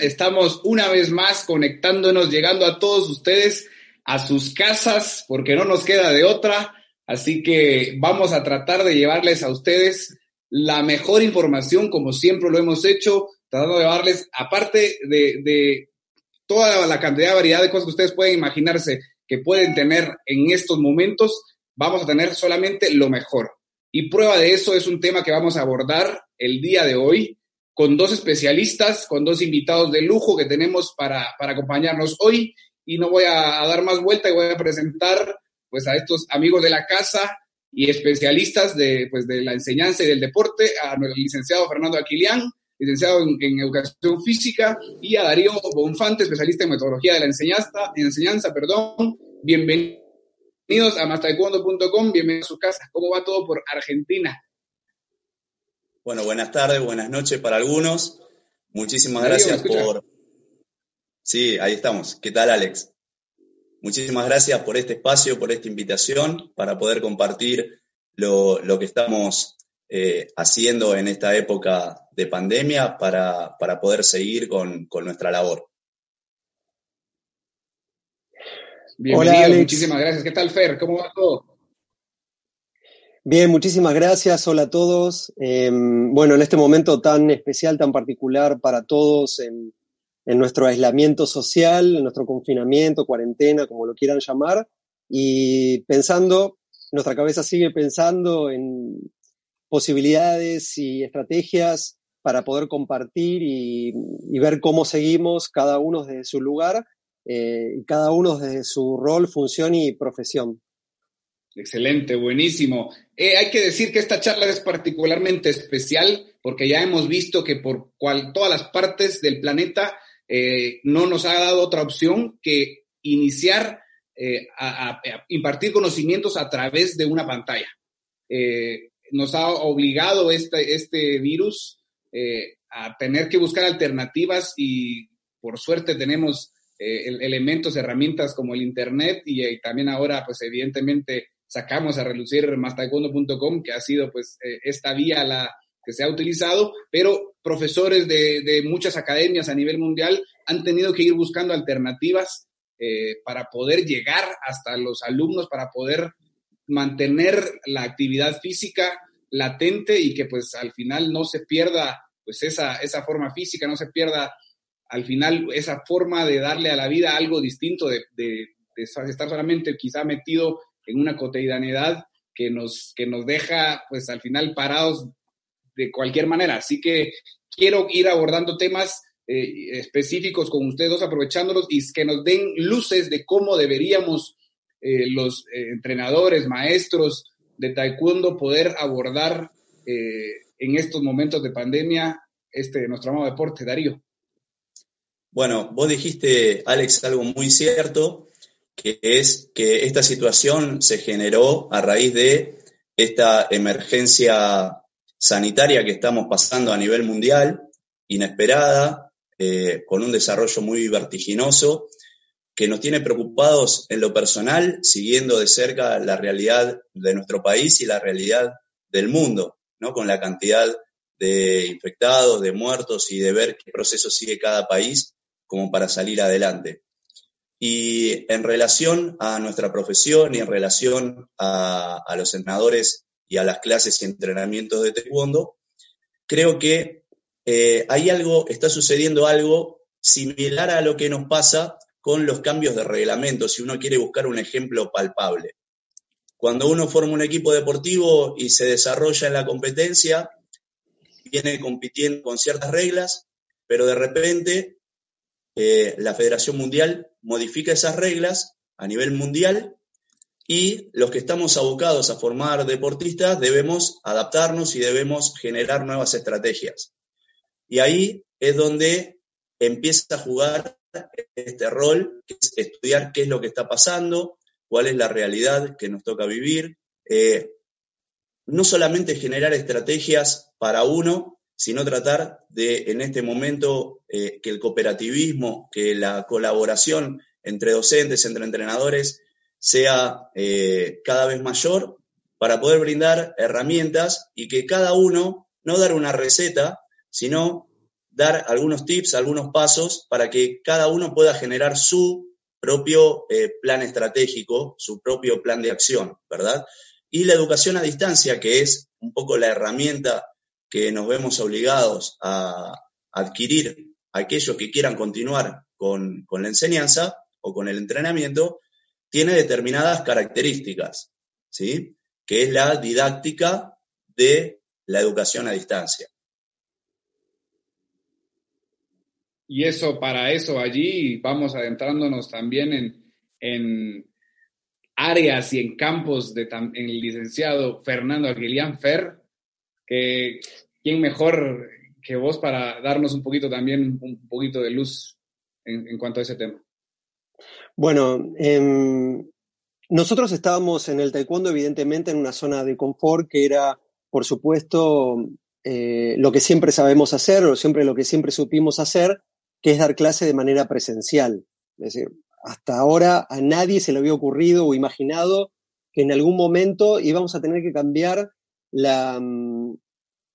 Estamos una vez más conectándonos, llegando a todos ustedes a sus casas, porque no nos queda de otra. Así que vamos a tratar de llevarles a ustedes la mejor información, como siempre lo hemos hecho, tratando de llevarles, aparte de, de toda la cantidad de variedad de cosas que ustedes pueden imaginarse que pueden tener en estos momentos, vamos a tener solamente lo mejor. Y prueba de eso es un tema que vamos a abordar el día de hoy con dos especialistas, con dos invitados de lujo que tenemos para, para acompañarnos hoy. Y no voy a, dar más vuelta y voy a presentar pues a estos amigos de la casa y especialistas de, pues, de la enseñanza y del deporte, a nuestro licenciado Fernando Aquilián, licenciado en, Educación Física, y a Darío Bonfante, especialista en metodología de la enseñanza, enseñanza perdón. Bienvenidos a mastaekwondo.com, bienvenidos a su casa. ¿Cómo va todo por Argentina? Bueno, buenas tardes, buenas noches para algunos. Muchísimas gracias por... Sí, ahí estamos. ¿Qué tal, Alex? Muchísimas gracias por este espacio, por esta invitación, para poder compartir lo, que estamos eh, haciendo en esta época de pandemia para, poder seguir con, nuestra labor. Bienvenido, muchísimas gracias. ¿Qué tal, Fer? ¿Cómo va todo? Bien, muchísimas gracias. Hola a todos. Em, bueno, en este momento tan especial, tan particular para todos, en, nuestro aislamiento social, en nuestro confinamiento, cuarentena, como lo quieran llamar, y pensando, nuestra cabeza sigue pensando en posibilidades y estrategias para poder compartir y, ver cómo seguimos cada uno desde su lugar eh, cada uno desde su rol, función y profesión. Excelente, buenísimo. Eh, hay que decir que esta charla es particularmente especial porque ya hemos visto que por cual, todas las partes del planeta eh, no nos ha dado otra opción que iniciar a, impartir conocimientos a través de una pantalla. nos ha obligado este, este virus eh, a tener que buscar alternativas y por suerte tenemos eh, elementos, herramientas como el Internet y, eh, también ahora pues evidentemente sacamos a relucir mastaekwondo.com que ha sido pues esta vía la que se ha utilizado, pero profesores de, de muchas academias a nivel mundial han tenido que ir buscando alternativas para poder llegar hasta los alumnos, para poder mantener la actividad física latente y que pues al final no se pierda pues esa, esa forma física, no se pierda al final esa forma de darle a la vida algo distinto, de, de, estar solamente quizá metido en una cotidianidad que nos, que nos deja pues al final parados de cualquier manera. Así que quiero ir abordando temas eh, específicos con ustedes dos, aprovechándolos y que nos den luces de cómo deberíamos eh, los eh, entrenadores, maestros, de taekwondo poder abordar en estos momentos de pandemia este nuestro amado deporte, Darío. Bueno, vos dijiste, Alex, algo muy cierto, que es que esta situación se generó a raíz de esta emergencia sanitaria que estamos pasando a nivel mundial, inesperada, eh, con un desarrollo muy vertiginoso que nos tiene preocupados en lo personal, siguiendo de cerca la realidad de nuestro país y la realidad del mundo, ¿no? Con la cantidad de infectados, de muertos y de ver qué proceso sigue cada país como para salir adelante. Y en relación a nuestra profesión y en relación a, los entrenadores y a las clases y entrenamientos de taekwondo, creo que eh, hay algo, está sucediendo algo similar a lo que nos pasa con los cambios de reglamento, si uno quiere buscar un ejemplo palpable. Cuando uno forma un equipo deportivo y se desarrolla en la competencia, viene compitiendo con ciertas reglas, pero de repente eh, la Federación Mundial modifica esas reglas a nivel mundial y los que estamos abocados a formar deportistas debemos adaptarnos y debemos generar nuevas estrategias. Y ahí es donde empieza a jugar este rol, que es estudiar qué es lo que está pasando, cuál es la realidad que nos toca vivir. Eh, no solamente generar estrategias para uno, sino tratar de, en este momento, eh, que el cooperativismo, que la colaboración entre docentes, entre entrenadores, sea eh, cada vez mayor para poder brindar herramientas y que cada uno, no dar una receta, sino dar algunos tips, algunos pasos para que cada uno pueda generar su propio eh, plan estratégico, su propio plan de acción, ¿verdad? Y la educación a distancia, que es un poco la herramienta que nos vemos obligados a adquirir aquellos que quieran continuar con, con la enseñanza o con el entrenamiento, tiene determinadas características, ¿sí? Que es la didáctica de la educación a distancia. Y eso, para eso allí vamos adentrándonos también en, áreas y en campos de en el licenciado Fernando Aguilián Fer, quién mejor que vos para darnos un poquito también, un poquito de luz en, cuanto a ese tema. Bueno, em, nosotros estábamos en el taekwondo evidentemente en una zona de confort que era, por supuesto, eh, lo que siempre sabemos hacer o siempre lo que siempre supimos hacer, que es dar clase de manera presencial. Es decir, hasta ahora a nadie se le había ocurrido o imaginado que en algún momento íbamos a tener que cambiar mm,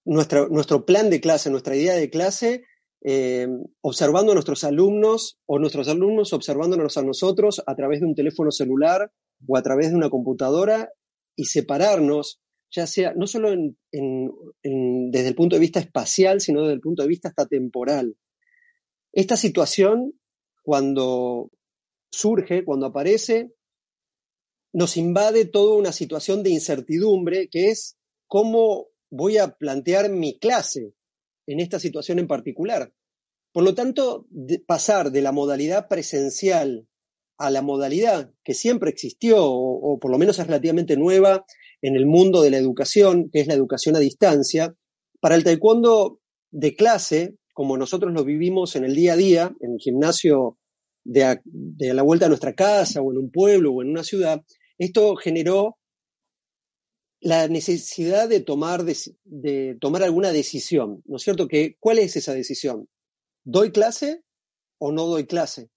nuestro plan de clase, nuestra idea de clase, eh, observando a nuestros alumnos o nuestros alumnos observándonos a nosotros a través de un teléfono celular o a través de una computadora y separarnos, ya sea no solo desde el punto de vista espacial, sino desde el punto de vista hasta temporal. Esta situación, cuando surge, cuando aparece, nos invade toda una situación de incertidumbre que es cómo voy a plantear mi clase en esta situación en particular. Por lo tanto, pasar de la modalidad presencial a la modalidad que siempre existió, o, por lo menos es relativamente nueva en el mundo de la educación, que es la educación a distancia, para el taekwondo de clase como nosotros lo vivimos en el día a día, en el gimnasio de, la vuelta a nuestra casa o en un pueblo o en una ciudad, esto generó la necesidad de tomar, de, tomar alguna decisión, ¿no es cierto? Que, ¿Cuál es esa decisión? ¿Doy clase o no doy clase?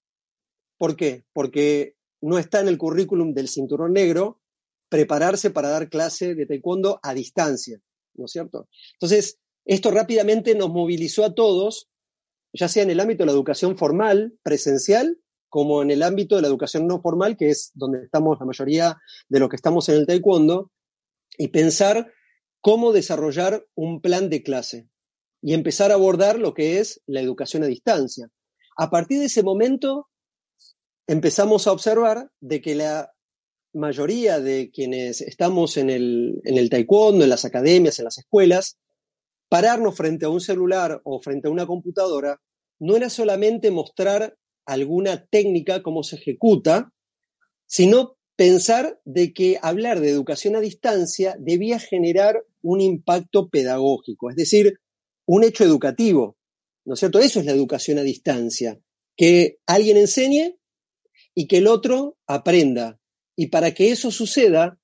¿Por qué? Porque no está en el currículum del cinturón negro prepararse para dar clase de taekwondo a distancia, ¿no es cierto? Entonces, esto rápidamente nos movilizó a todos, ya sea en el ámbito de la educación formal, presencial, como en el ámbito de la educación no formal, que es donde estamos la mayoría de los que estamos en el taekwondo, y pensar cómo desarrollar un plan de clase y empezar a abordar lo que es la educación a distancia. A partir de ese momento empezamos a observar de que la mayoría de quienes estamos en el, en el taekwondo, en las academias, en las escuelas, pararnos frente a un celular o frente a una computadora no era solamente mostrar alguna técnica, cómo se ejecuta, sino pensar de que hablar de educación a distancia debía generar un impacto pedagógico, es decir, un hecho educativo, ¿no es cierto? Eso es la educación a distancia, que alguien enseñe y que el otro aprenda. Y para que eso suceda,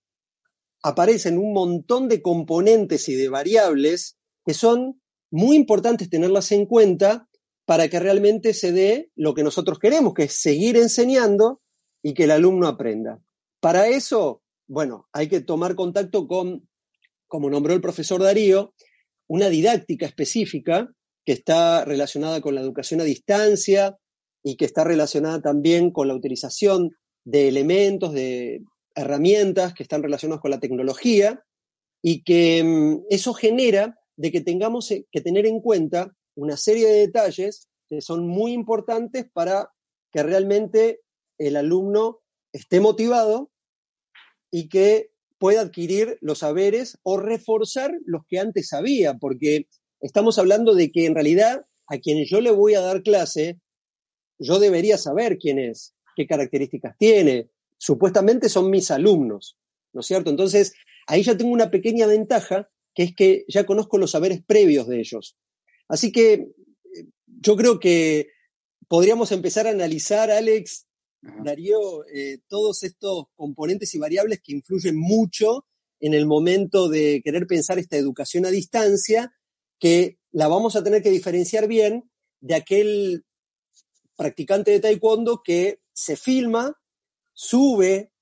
aparecen un montón de componentes y de variables que son muy importantes tenerlas en cuenta para que realmente se dé lo que nosotros queremos, que es seguir enseñando y que el alumno aprenda. Para eso, bueno, hay que tomar contacto con, como nombró el profesor Darío, una didáctica específica que está relacionada con la educación a distancia y que está relacionada también con la utilización de elementos, de herramientas que están relacionados con la tecnología y que mm, eso genera de que tengamos eh, que tener en cuenta una serie de detalles que son muy importantes para que realmente el alumno esté motivado y que pueda adquirir los saberes o reforzar los que antes sabía, porque estamos hablando de que en realidad a quien yo le voy a dar clase, yo debería saber quién es, qué características tiene. Supuestamente son mis alumnos, ¿no es cierto? Entonces, ahí ya tengo una pequeña ventaja que es que ya conozco los saberes previos de ellos. Así que eh, yo creo que podríamos empezar a analizar, Alex, Darío, eh, todos estos componentes y variables que influyen mucho en el momento de querer pensar esta educación a distancia, que la vamos a tener que diferenciar bien de aquel practicante de taekwondo que se filma, sube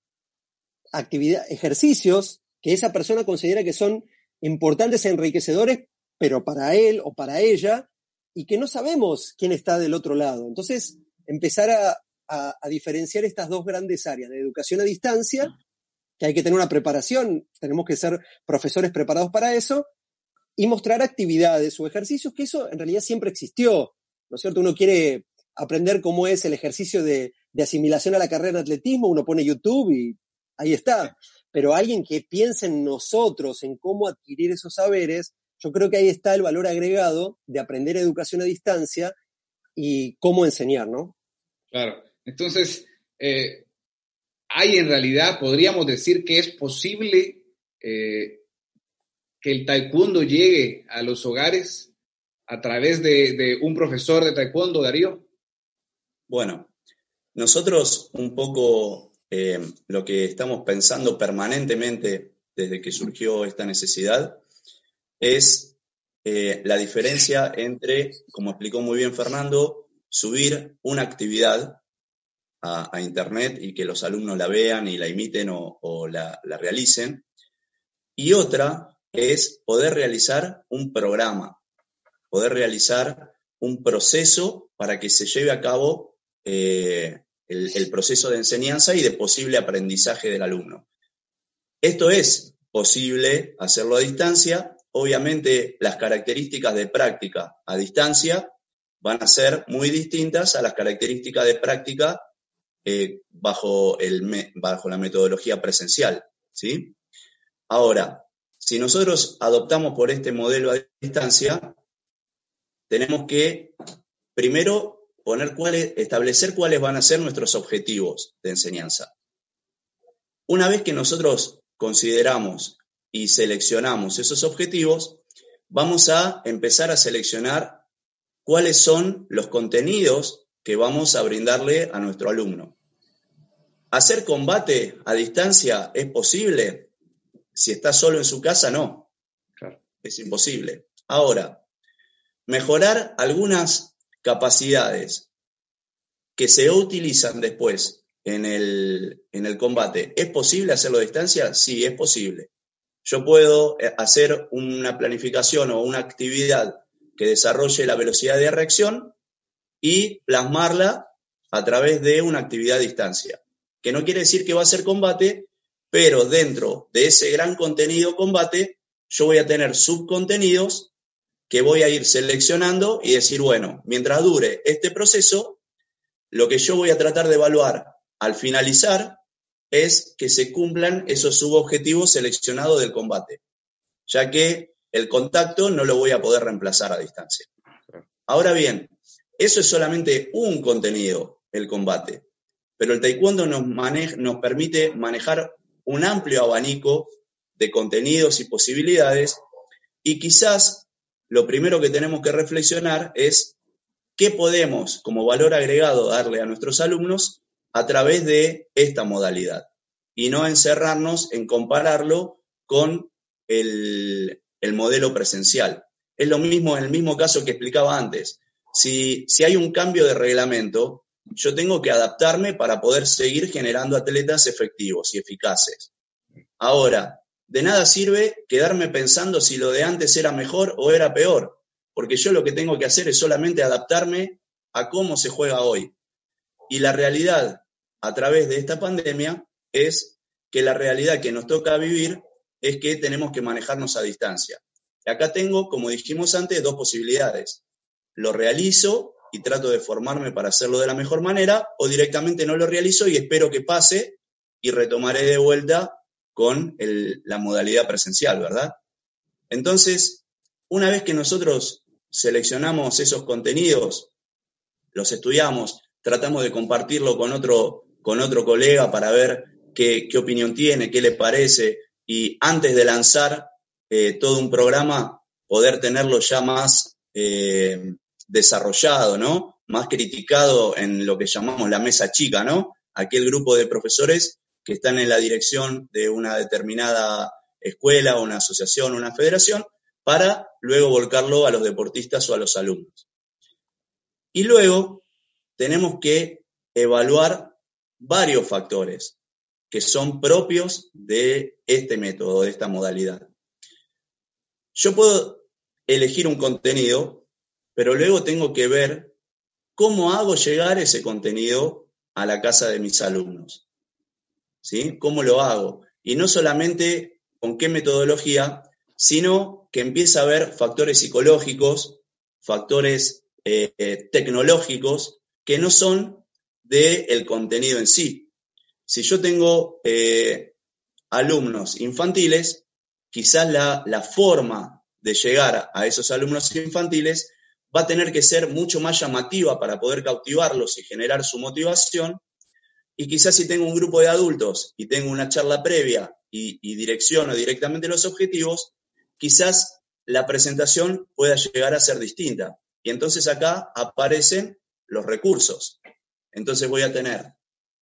actividad, ejercicios que esa persona considera que son importantes enriquecedores, pero para él o para ella y que no sabemos quién está del otro lado. Entonces, empezar a, a, diferenciar estas dos grandes áreas de educación a distancia, que hay que tener una preparación, tenemos que ser profesores preparados para eso, y mostrar actividades o ejercicios, que eso en realidad siempre existió, ¿no es cierto? Uno quiere aprender cómo es el ejercicio de, de asimilación a la carrera de atletismo, uno pone YouTube y ahí está. Pero alguien que piense en nosotros, en cómo adquirir esos saberes, yo creo que ahí está el valor agregado de aprender educación a distancia y cómo enseñar, ¿no? Claro. Entonces, eh, hay en realidad, podríamos decir que es posible eh, que el taekwondo llegue a los hogares a través de, un profesor de taekwondo, Darío. Bueno, nosotros un poco eh, lo que estamos pensando permanentemente desde que surgió esta necesidad es la diferencia entre, como explicó muy bien Fernando, subir una actividad a, Internet y que los alumnos la vean y la imiten o, la, realicen. Y otra es poder realizar un programa, poder realizar un proceso para que se lleve a cabo eh, el, el, proceso de enseñanza y de posible aprendizaje del alumno. Esto es posible hacerlo a distancia. Obviamente las características de práctica a distancia van a ser muy distintas a las características de práctica eh, bajo, el, bajo la metodología presencial. ¿sí? Ahora, si nosotros adoptamos por este modelo a distancia, tenemos que primero poner cuáles, establecer cuáles van a ser nuestros objetivos de enseñanza. Una vez que nosotros consideramos y seleccionamos esos objetivos, vamos a empezar a seleccionar cuáles son los contenidos que vamos a brindarle a nuestro alumno. ¿Hacer combate a distancia es posible? Si está solo en su casa, no. Es imposible. Ahora, mejorar algunas capacidades que se utilizan después en el, en el combate, ¿es posible hacerlo a distancia? Sí, es posible. Yo puedo eh, hacer una planificación o una actividad que desarrolle la velocidad de reacción y plasmarla a través de una actividad a distancia, que no quiere decir que va a ser combate, pero dentro de ese gran contenido combate, yo voy a tener subcontenidos que voy a ir seleccionando y decir, bueno, mientras dure este proceso, lo que yo voy a tratar de evaluar al finalizar es que se cumplan esos subobjetivos seleccionados del combate, ya que el contacto no lo voy a poder reemplazar a distancia. Ahora bien, eso es solamente un contenido, el combate. Pero el taekwondo nos, permite manejar un amplio abanico de contenidos y posibilidades y quizás lo primero que tenemos que reflexionar es qué podemos como valor agregado darle a nuestros alumnos a través de esta modalidad y no encerrarnos en compararlo con el, el modelo presencial. Es lo mismo en el mismo caso que explicaba antes si, hay un cambio de reglamento, yo tengo que adaptarme para poder seguir generando atletas efectivos y eficaces. Ahora, de nada sirve quedarme pensando si lo de antes era mejor o era peor, porque yo lo que tengo que hacer es solamente adaptarme a cómo se juega hoy. Y la realidad a través de esta pandemia es que la realidad que nos toca vivir es que tenemos que manejarnos a distancia. Y acá tengo, como dijimos antes, dos posibilidades lo realizo y trato de formarme para hacerlo de la mejor manera, o directamente no lo realizo y espero que pase y retomaré de vuelta con la modalidad presencial, ¿verdad? Entonces, una vez que nosotros seleccionamos esos contenidos, los estudiamos, tratamos de compartirlo con otro, con otro colega para ver qué, opinión tiene, qué le parece, y antes de lanzar eh, todo un programa, poder tenerlo ya más eh, desarrollado, ¿no? Más criticado en lo que llamamos la mesa chica, ¿no? Aquel grupo de profesores que están en la dirección de una determinada escuela, una asociación, una federación, para luego volcarlo a los deportistas o a los alumnos. Y luego tenemos que evaluar varios factores que son propios de este método, de esta modalidad. Yo puedo elegir un contenido pero luego tengo que ver cómo hago llegar ese contenido a la casa de mis alumnos. ¿Sí? ¿Cómo lo hago? Y no solamente con qué metodología, sino que empieza a haber factores psicológicos, factores eh, tecnológicos que no son del contenido en sí. Si yo tengo eh, alumnos infantiles, quizás la, la forma de llegar a esos alumnos infantiles va a tener que ser mucho más llamativa para poder cautivarlos y generar su motivación. Y quizás si tengo un grupo de adultos y tengo una charla previa y, y direcciono directamente los objetivos, quizás la presentación pueda llegar a ser distinta. Y entonces acá aparecen los recursos. Entonces voy a tener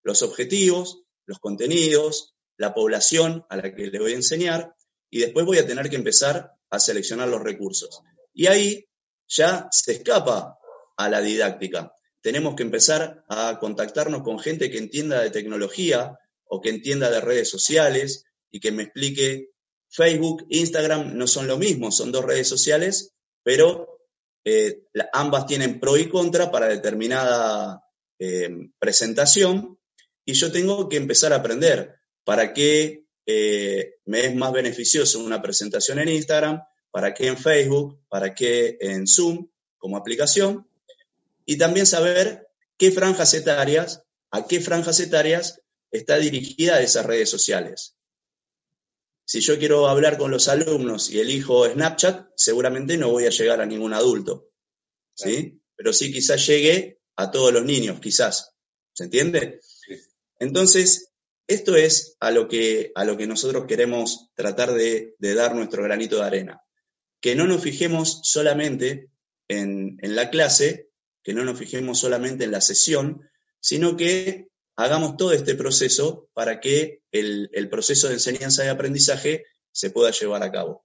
los objetivos, los contenidos, la población a la que le voy a enseñar y después voy a tener que empezar a seleccionar los recursos. Y ahí ya se escapa a la didáctica. Tenemos que empezar a contactarnos con gente que entienda de tecnología o que entienda de redes sociales y que me explique Facebook, Instagram no son lo mismo, son dos redes sociales, pero eh, ambas tienen pro y contra para determinada eh, presentación y yo tengo que empezar a aprender para qué eh, me es más beneficioso una presentación en Instagram, para qué en Facebook, para qué en Zoom como aplicación, y también saber qué franjas etarias, a qué franjas etarias está dirigida esas redes sociales. Si yo quiero hablar con los alumnos y elijo Snapchat, seguramente no voy a llegar a ningún adulto, ¿sí? Pero sí quizás llegue a todos los niños, quizás. ¿Se entiende? Entonces, esto es a lo que, a lo que nosotros queremos tratar de, dar nuestro granito de arena. Que no nos fijemos solamente en, la clase, que no nos fijemos solamente en la sesión, sino que hagamos todo este proceso para que el, el, proceso de enseñanza y aprendizaje se pueda llevar a cabo.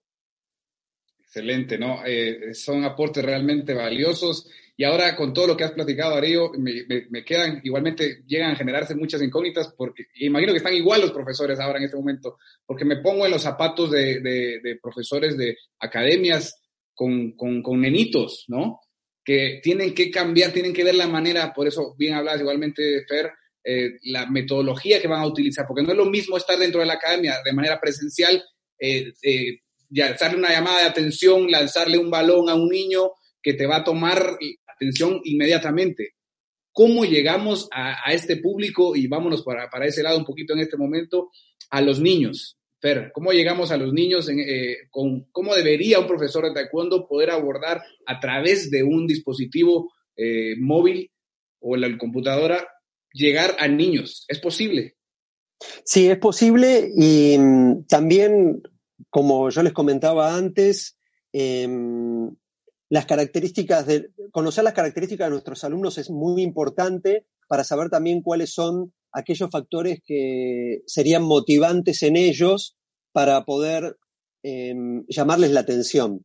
Excelente, ¿no? Eh, son aportes realmente valiosos y ahora con todo lo que has platicado, Darío, me, quedan, igualmente llegan a generarse muchas incógnitas, porque imagino que están igual los profesores ahora en este momento, porque me pongo en los zapatos de, profesores de academias con, con, nenitos, ¿no? Que tienen que cambiar, tienen que ver la manera, por eso bien hablas igualmente, Fer, eh, la metodología que van a utilizar, porque no es lo mismo estar dentro de la academia de manera presencial, eh, eh, lanzarle una llamada de atención, lanzarle un balón a un niño que te va a tomar inmediatamente. ¿Cómo llegamos a, este público? Y vámonos para, para, ese lado un poquito en este momento, a los niños. Fer, ¿cómo llegamos a los niños? Eh, con, ¿Cómo debería un profesor de taekwondo poder abordar a través de un dispositivo eh, móvil o la computadora llegar a niños? ¿Es posible? Sí, es posible y mm, también, como yo les comentaba antes, em, las características de, conocer las características de nuestros alumnos es muy importante para saber también cuáles son aquellos factores que serían motivantes en ellos para poder em, llamarles la atención.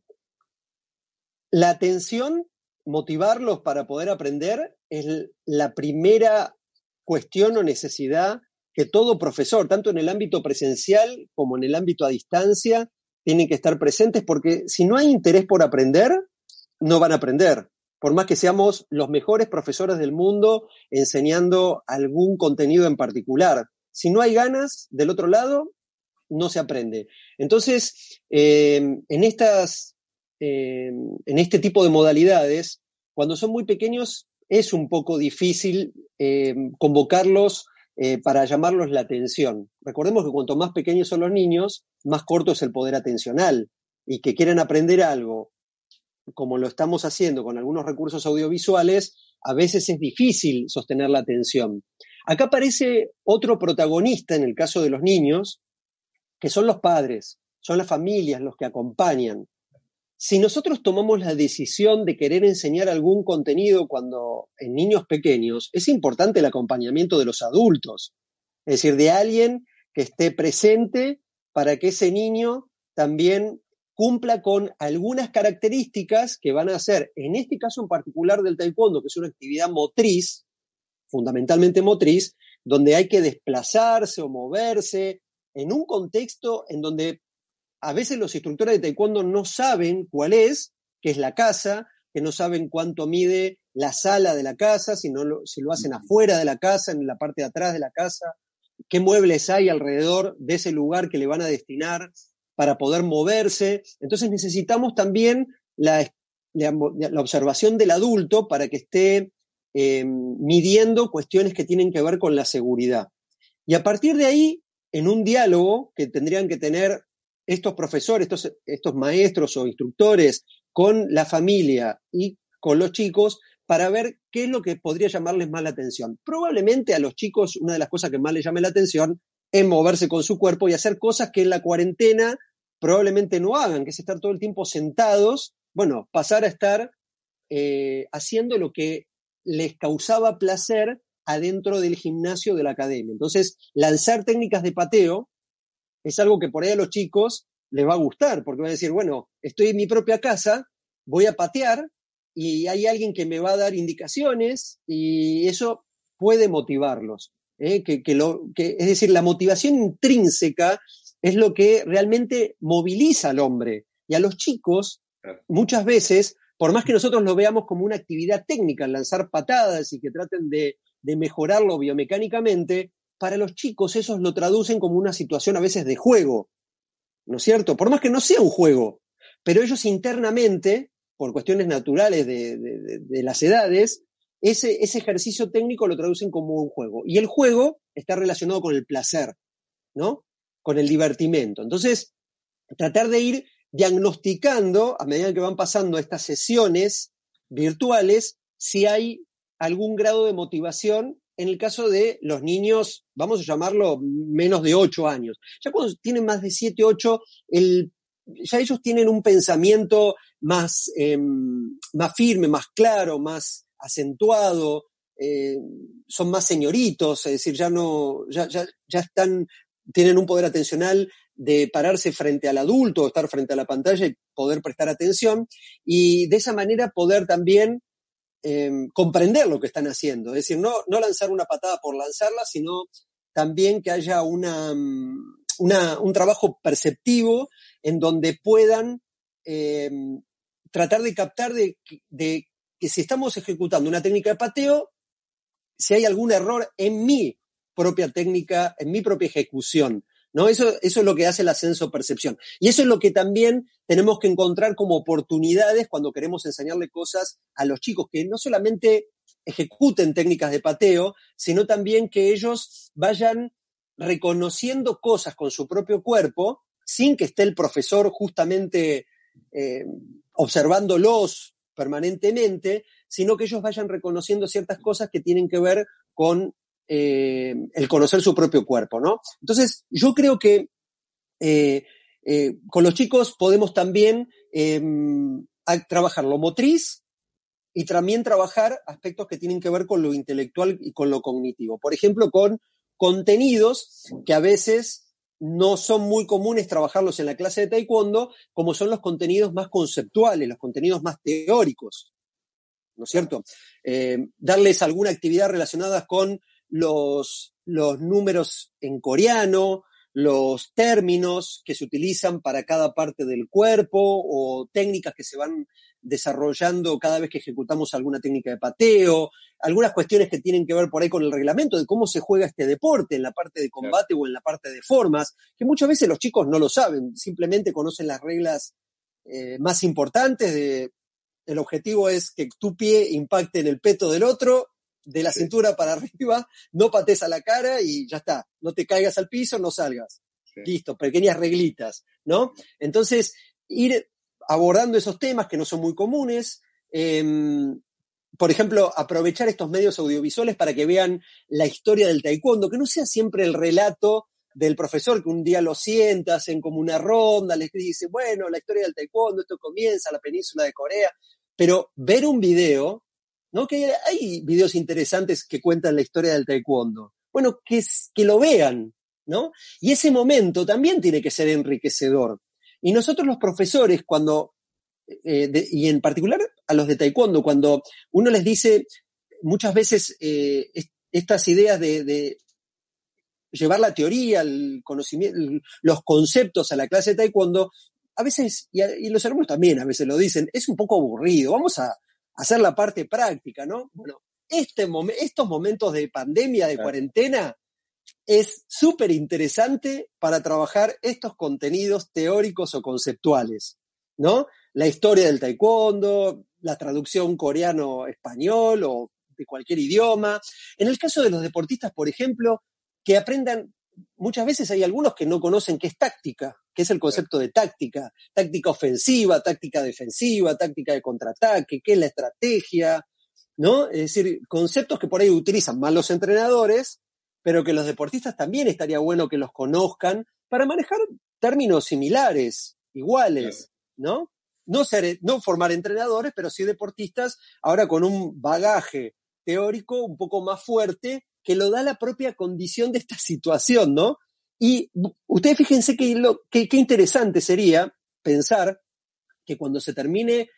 La atención, motivarlos para poder aprender, es la primera cuestión o necesidad que todo profesor, tanto en el ámbito presencial como en el ámbito a distancia, tiene que estar presentes porque si no hay interés por aprender, no van a aprender. Por más que seamos los mejores profesores del mundo enseñando algún contenido en particular. Si no hay ganas del otro lado, no se aprende. Entonces, eh, en, estas, eh, en este tipo de modalidades, cuando son muy pequeños, es un poco difícil eh, convocarlos para llamarlos la atención. Recordemos que cuanto más pequeños son los niños, más corto es el poder atencional. Y que quieran aprender algo como lo estamos haciendo con algunos recursos audiovisuales, a veces es difícil sostener la atención. Acá aparece otro protagonista en el caso de los niños, que son los padres, son las familias los que acompañan. Si nosotros tomamos la decisión de querer enseñar algún contenido cuando en niños pequeños, es importante el acompañamiento de los adultos, es decir, de alguien que esté presente para que ese niño también cumpla con algunas características que van a ser, en este caso en particular del taekwondo, que es una actividad motriz, fundamentalmente motriz, donde hay que desplazarse o moverse en un contexto en donde a veces los instructores de taekwondo no saben cuál es, que es la casa, que no saben cuánto mide la sala de la casa, si, lo, si lo hacen afuera de la casa, en la parte de atrás de la casa, qué muebles hay alrededor de ese lugar que le van a destinar para poder moverse. Entonces necesitamos también la, la, observación del adulto para que esté eh, midiendo cuestiones que tienen que ver con la seguridad. Y a partir de ahí, en un diálogo que tendrían que tener estos profesores, estos, estos maestros o instructores con la familia y con los chicos, para ver qué es lo que podría llamarles más la atención. Probablemente a los chicos una de las cosas que más les llame la atención es moverse con su cuerpo y hacer cosas que en la cuarentena probablemente no hagan, que es estar todo el tiempo sentados, bueno, pasar a estar eh, haciendo lo que les causaba placer adentro del gimnasio de la academia. Entonces, lanzar técnicas de pateo es algo que por ahí a los chicos les va a gustar, porque van a decir, bueno, estoy en mi propia casa, voy a patear y hay alguien que me va a dar indicaciones y eso puede motivarlos. ¿eh? Que, lo, que, es decir, la motivación intrínseca es lo que realmente moviliza al hombre. Y a los chicos, muchas veces, por más que nosotros lo veamos como una actividad técnica, lanzar patadas y que traten de, mejorarlo biomecánicamente, para los chicos esos lo traducen como una situación a veces de juego, ¿no es cierto? Por más que no sea un juego, pero ellos internamente, por cuestiones naturales de, las edades, ese, ese, ejercicio técnico lo traducen como un juego. Y el juego está relacionado con el placer, ¿no? Con el divertimento. Entonces, tratar de ir diagnosticando, a medida que van pasando estas sesiones virtuales, si hay algún grado de motivación en el caso de los niños, vamos a llamarlo menos de 8 años. Ya cuando tienen más de 7, 8, el, ya ellos tienen un pensamiento más, em, más firme, más claro, más acentuado, eh, son más señoritos, es decir, ya no, ya, ya, ya están, tienen un poder atencional de pararse frente al adulto, estar frente a la pantalla y poder prestar atención y de esa manera poder también em, comprender lo que están haciendo. Es decir, no, no lanzar una patada por lanzarla, sino también que haya una, mm, un trabajo perceptivo en donde puedan em, tratar de captar de, de que si estamos ejecutando una técnica de pateo, si hay algún error en mi propia técnica, en mi propia ejecución. ¿no? Eso, eso es lo que hace el ascenso percepción. Y eso es lo que también tenemos que encontrar como oportunidades cuando queremos enseñarle cosas a los chicos, que no solamente ejecuten técnicas de pateo, sino también que ellos vayan reconociendo cosas con su propio cuerpo sin que esté el profesor justamente eh, observándolos permanentemente, sino que ellos vayan reconociendo ciertas cosas que tienen que ver con eh, el conocer su propio cuerpo, ¿no? Entonces, yo creo que eh, eh, con los chicos podemos también em, trabajar lo motriz y también trabajar aspectos que tienen que ver con lo intelectual y con lo cognitivo. Por ejemplo, con contenidos que a veces no son muy comunes trabajarlos en la clase de taekwondo, como son los contenidos más conceptuales, los contenidos más teóricos, ¿no es cierto? darles alguna actividad relacionada con los, los números en coreano, los términos que se utilizan para cada parte del cuerpo o técnicas que se van desarrollando cada vez que ejecutamos alguna técnica de pateo, algunas cuestiones que tienen que ver por ahí con el reglamento de cómo se juega este deporte en la parte de combate o en la parte de formas, que muchas veces los chicos no lo saben, simplemente conocen las reglas eh, más importantes de el objetivo es que tu pie impacte en el peto del otro de la cintura para arriba, no pates a la cara y ya está. No te caigas al piso, no salgas. Listo, pequeñas reglitas, ¿no? Entonces, ir abordando esos temas que no son muy comunes. Em, por ejemplo, aprovechar estos medios audiovisuales para que vean la historia del taekwondo, que no sea siempre el relato del profesor que un día lo sienta, hacen como una ronda, les dice, bueno, la historia del taekwondo, esto comienza, la península de Corea, pero ver un video ¿no? Que hay videos interesantes que cuentan la historia del taekwondo. Bueno, que, que lo vean, ¿no? Y ese momento también tiene que ser enriquecedor. Y nosotros los profesores, cuando, eh, y en particular a los de taekwondo, cuando uno les dice muchas veces eh, estas ideas de, llevar la teoría, el conocimiento, los conceptos a la clase de taekwondo, a veces, y, los alumnos también a veces lo dicen, es un poco aburrido, vamos a hacer la parte práctica, ¿no? Bueno, este estos momentos de pandemia, de cuarentena, es súper interesante para trabajar estos contenidos teóricos o conceptuales, ¿no? La historia del taekwondo, la traducción coreano-español o de cualquier idioma. En el caso de los deportistas, por ejemplo, que aprendan, muchas veces hay algunos que no conocen qué es táctica, qué es el concepto de táctica, táctica ofensiva, táctica defensiva, táctica de contraataque, qué es la estrategia, ¿no? Es decir, conceptos que por ahí utilizan más los entrenadores, pero que los deportistas también estaría bueno que los conozcan para manejar términos similares, iguales, ¿no? No, ser, no formar entrenadores, pero sí deportistas, ahora con un bagaje teórico un poco más fuerte que lo da la propia condición de esta situación, ¿no? Y ustedes fíjense que, interesante sería pensar que cuando se termine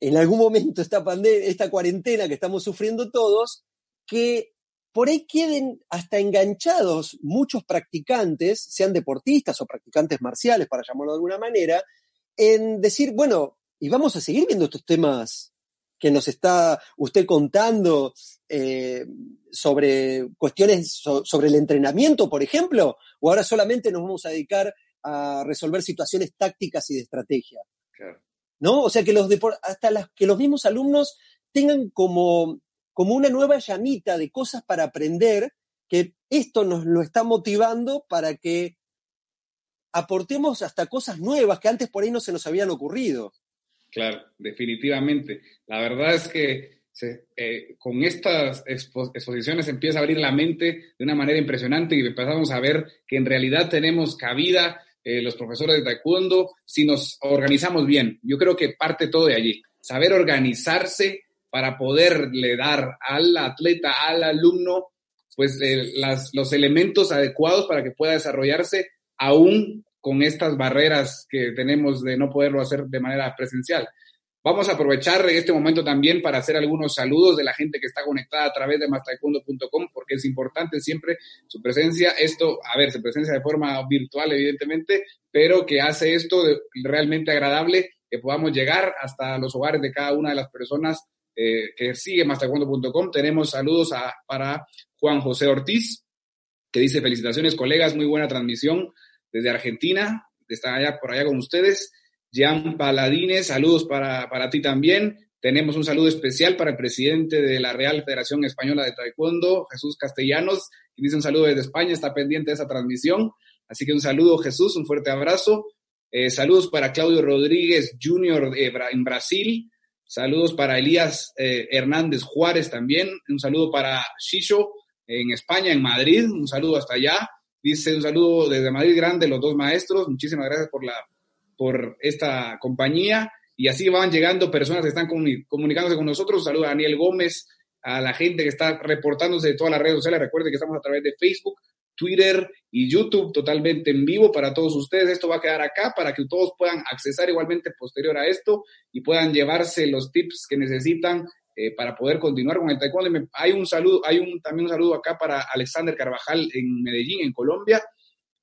en algún momento esta esta cuarentena que estamos sufriendo todos, que por ahí queden hasta enganchados muchos practicantes, sean deportistas o practicantes marciales, para llamarlo de alguna manera, en decir, bueno, y vamos a seguir viendo estos temas que nos está usted contando eh, sobre cuestiones sobre el entrenamiento, por ejemplo, o ahora solamente nos vamos a dedicar a resolver situaciones tácticas y de estrategia. ¿No? O sea, que los hasta las, que los mismos alumnos tengan como como una nueva llamita de cosas para aprender, que esto nos lo está motivando para que aportemos hasta cosas nuevas que antes por ahí no se nos habían ocurrido. Claro, definitivamente. La verdad es que eh, con estas exposiciones empieza a abrir la mente de una manera impresionante y empezamos a ver que en realidad tenemos cabida eh, los profesores de taekwondo si nos organizamos bien. Yo creo que parte todo de allí. Saber organizarse para poderle dar al atleta, al alumno, pues eh, las, los elementos adecuados para que pueda desarrollarse aún con estas barreras que tenemos de no poderlo hacer de manera presencial. Vamos a aprovechar este momento también para hacer algunos saludos de la gente que está conectada a través de mastaekwondo.com, porque es importante siempre su presencia. Esto, a ver, se presencia de forma virtual, evidentemente, pero que hace esto realmente agradable, que podamos llegar hasta los hogares de cada una de las personas eh, que sigue mastacuando.com. Tenemos saludos para Juan José Ortiz, que dice felicitaciones colegas, muy buena transmisión desde Argentina, está allá por allá con ustedes. Jean Paladines, saludos para, para ti también. Tenemos un saludo especial para el presidente de la Real Federación Española de Taekwondo, Jesús Castellanos, que dice un saludo desde España, está pendiente de esa transmisión. Así que un saludo, Jesús, un fuerte abrazo. Eh, saludos para Claudio Rodríguez Jr. en Brasil. Saludos para Elías eh, Hernández Juárez también. Un saludo para Shisho en España, en Madrid. Un saludo hasta allá. Dice un saludo desde Madrid Grande, los dos maestros. Muchísimas gracias por, la, por esta compañía. Y así van llegando personas que están comunicándose con nosotros. Un saludo a Daniel Gómez, a la gente que está reportándose de todas las redes sociales. Recuerde que estamos a través de Facebook, Twitter y YouTube totalmente en vivo para todos ustedes. Esto va a quedar acá para que todos puedan accesar igualmente posterior a esto y puedan llevarse los tips que necesitan eh, para poder continuar con el taekwondo. Hay un saludo, hay un, también un saludo acá para Alexander Carvajal en Medellín, en Colombia.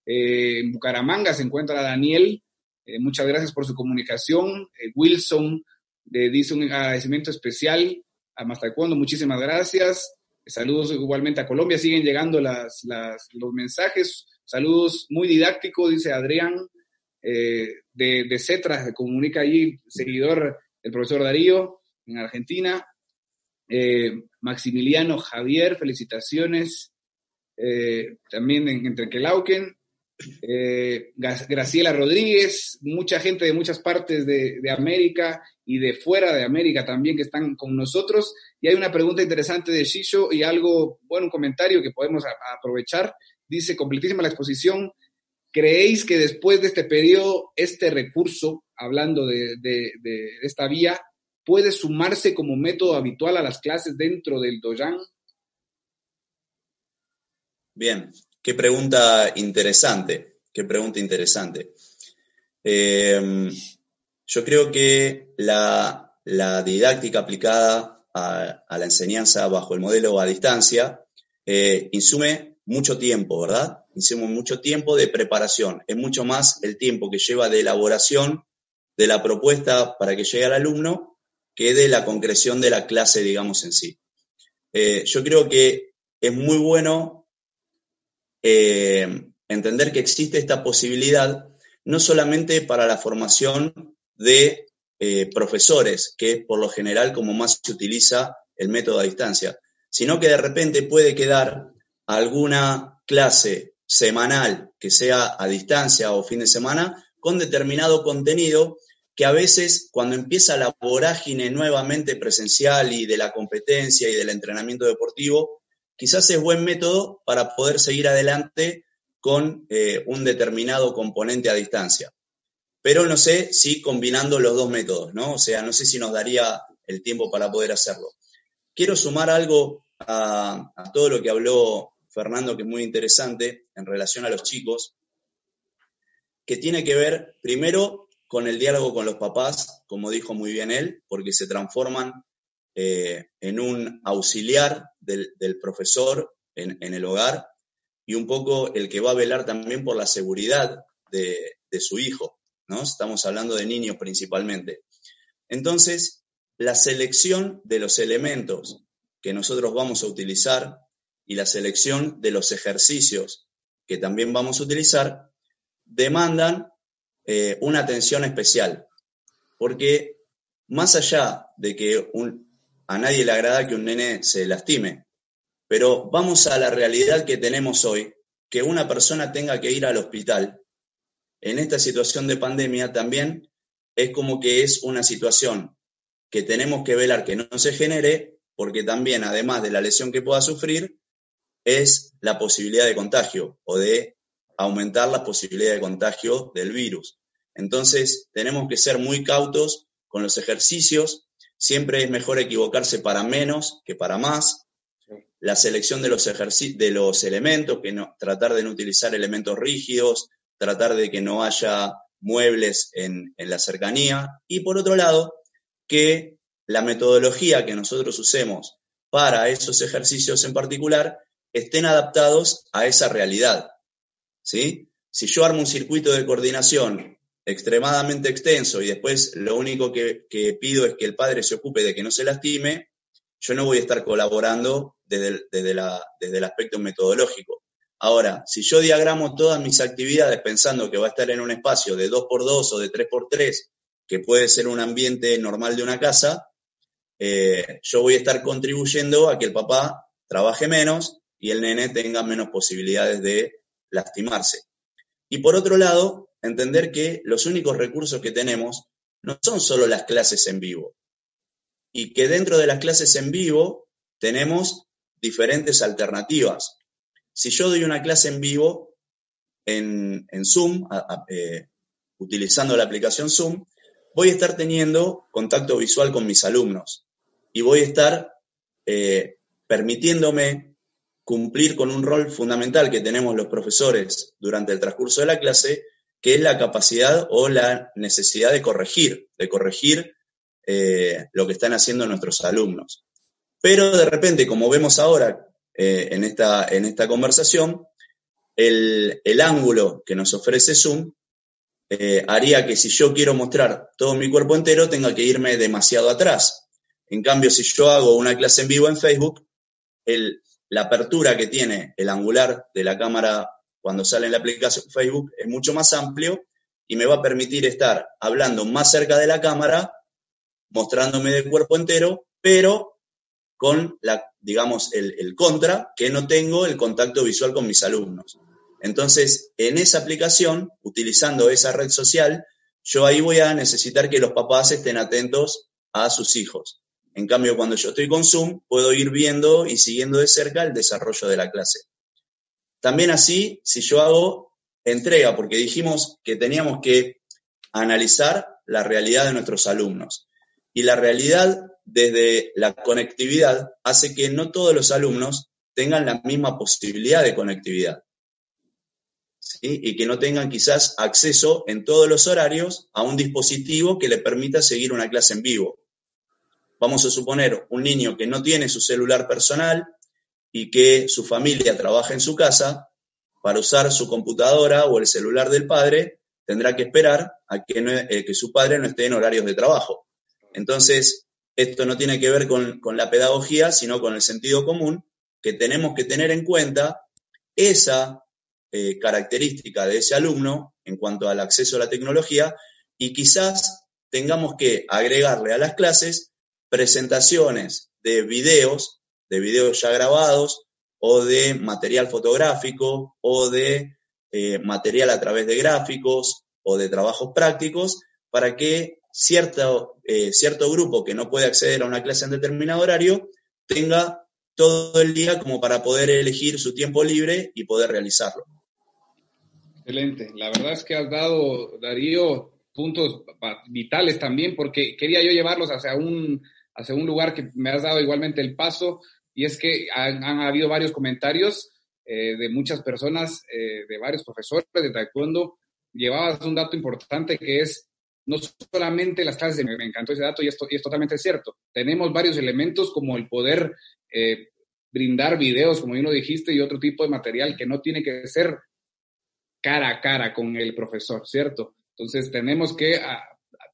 Eh, en Bucaramanga se encuentra Daniel. Eh, muchas gracias por su comunicación. Wilson dice un agradecimiento especial a Más Taekwondo. Muchísimas gracias. Saludos igualmente a Colombia, siguen llegando las, los mensajes. Saludos muy didácticos, dice Adrián de, de Cetra, se comunica allí, seguidor del profesor Darío en Argentina. Eh, Maximiliano Javier, felicitaciones. Eh, también en, entre Quelauquen. Graciela Rodríguez, mucha gente de muchas partes de, América y de fuera de América también que están con nosotros. Y hay una pregunta interesante de Shisho y algo, bueno, un comentario que podemos aprovechar. Dice, completísima la exposición. ¿Creéis que después de este periodo, este recurso, hablando de, esta vía, puede sumarse como método habitual a las clases dentro del Doyan? Bien, qué pregunta interesante, qué pregunta interesante. Eh, yo creo que la, didáctica aplicada a, la enseñanza bajo el modelo a distancia eh, insume mucho tiempo, ¿verdad? hicimos mucho tiempo de preparación, es mucho más el tiempo que lleva de elaboración de la propuesta para que llegue al alumno que de la concreción de la clase, digamos, en sí. Eh, yo creo que es muy bueno eh, entender que existe esta posibilidad no solamente para la formación de eh, profesores, que por lo general como más se utiliza el método a distancia, sino que de repente puede quedar alguna clase semanal que sea a distancia o fin de semana con determinado contenido que a veces cuando empieza la vorágine nuevamente presencial y de la competencia y del entrenamiento deportivo, quizás es buen método para poder seguir adelante con eh, un determinado componente a distancia. Pero no sé si combinando los dos métodos, ¿no? O sea, no sé si nos daría el tiempo para poder hacerlo. Quiero sumar algo a, a todo lo que habló Fernando, que es muy interesante en relación a los chicos, que tiene que ver primero con el diálogo con los papás, como dijo muy bien él, porque se transforman eh, en un auxiliar del, profesor en, el hogar y un poco el que va a velar también por la seguridad de, de su hijo, ¿no? Estamos hablando de niños principalmente. Entonces, la selección de los elementos que nosotros vamos a utilizar y la selección de los ejercicios que también vamos a utilizar demandan eh, una atención especial, porque más allá de que a nadie le agrada que un nene se lastime, pero vamos a la realidad que tenemos hoy, que una persona tenga que ir al hospital en esta situación de pandemia también es como que es una situación que tenemos que velar que no se genere, porque también, además de la lesión que pueda sufrir, es la posibilidad de contagio o de aumentar la posibilidad de contagio del virus. Entonces, tenemos que ser muy cautos con los ejercicios. Siempre es mejor equivocarse para menos que para más. La selección de los, de los elementos, que no, tratar de no utilizar elementos rígidos, tratar de que no haya muebles en, en la cercanía. Y por otro lado, que la metodología que nosotros usemos para esos ejercicios en particular estén adaptados a esa realidad. ¿Sí? Si yo armo un circuito de coordinación extremadamente extenso y después lo único que, pido es que el padre se ocupe de que no se lastime, yo no voy a estar colaborando desde el, aspecto metodológico. Ahora, si yo diagramo todas mis actividades pensando que va a estar en un espacio de 2x2 o de 3x3, que puede ser un ambiente normal de una casa, eh, yo voy a estar contribuyendo a que el papá trabaje menos y el nene tenga menos posibilidades de lastimarse. Y por otro lado, entender que los únicos recursos que tenemos no son solo las clases en vivo, y que dentro de las clases en vivo tenemos diferentes alternativas. Si yo doy una clase en vivo en, Zoom, eh, utilizando la aplicación Zoom, voy a estar teniendo contacto visual con mis alumnos y voy a estar eh, permitiéndome cumplir con un rol fundamental que tenemos los profesores durante el transcurso de la clase, que es la capacidad o la necesidad de corregir, de corregir eh, lo que están haciendo nuestros alumnos. Pero de repente, como vemos ahora eh, en, esta, en esta conversación, el, ángulo que nos ofrece Zoom eh, haría que si yo quiero mostrar todo mi cuerpo entero, tenga que irme demasiado atrás. En cambio, si yo hago una clase en vivo en Facebook, el, la apertura que tiene el angular de la cámara cuando sale en la aplicación Facebook es mucho más amplio y me va a permitir estar hablando más cerca de la cámara, mostrándome de cuerpo entero, pero con la, digamos, el, el contra, que no tengo el contacto visual con mis alumnos. Entonces, en esa aplicación, utilizando esa red social, yo ahí voy a necesitar que los papás estén atentos a sus hijos. En cambio, cuando yo estoy con Zoom, puedo ir viendo y siguiendo de cerca el desarrollo de la clase. También así, si yo hago entrega, porque dijimos que teníamos que analizar la realidad de nuestros alumnos. Y la realidad desde la conectividad hace que no todos los alumnos tengan la misma posibilidad de conectividad. Y que no tengan quizás acceso en todos los horarios a un dispositivo que le permita seguir una clase en vivo. Vamos a suponer un niño que no tiene su celular personal y que su familia trabaja en su casa, para usar su computadora o el celular del padre, tendrá que esperar a que, eh, su padre no esté en horarios de trabajo. Entonces, esto no tiene que ver con, la pedagogía, sino con el sentido común, que tenemos que tener en cuenta esa eh, característica de ese alumno en cuanto al acceso a la tecnología y quizás tengamos que agregarle a las clases presentaciones de videos, de videos ya grabados o de material fotográfico o de eh, material a través de gráficos o de trabajos prácticos para que cierto, eh, cierto grupo que no puede acceder a una clase en determinado horario tenga todo el día como para poder elegir su tiempo libre y poder realizarlo. Excelente. La verdad es que has dado, Darío, puntos vitales también, porque quería yo llevarlos hacia un, hacia un lugar que me has dado igualmente el paso, y es que han, habido varios comentarios eh, de muchas personas, eh, de varios profesores de taekwondo. Llevabas un dato importante que es no solamente las clases, me, encantó ese dato y, esto, y es totalmente cierto. Tenemos varios elementos como el poder eh, brindar videos, como lo dijiste, y otro tipo de material que no tiene que ser cara a cara con el profesor, ¿cierto? Entonces tenemos que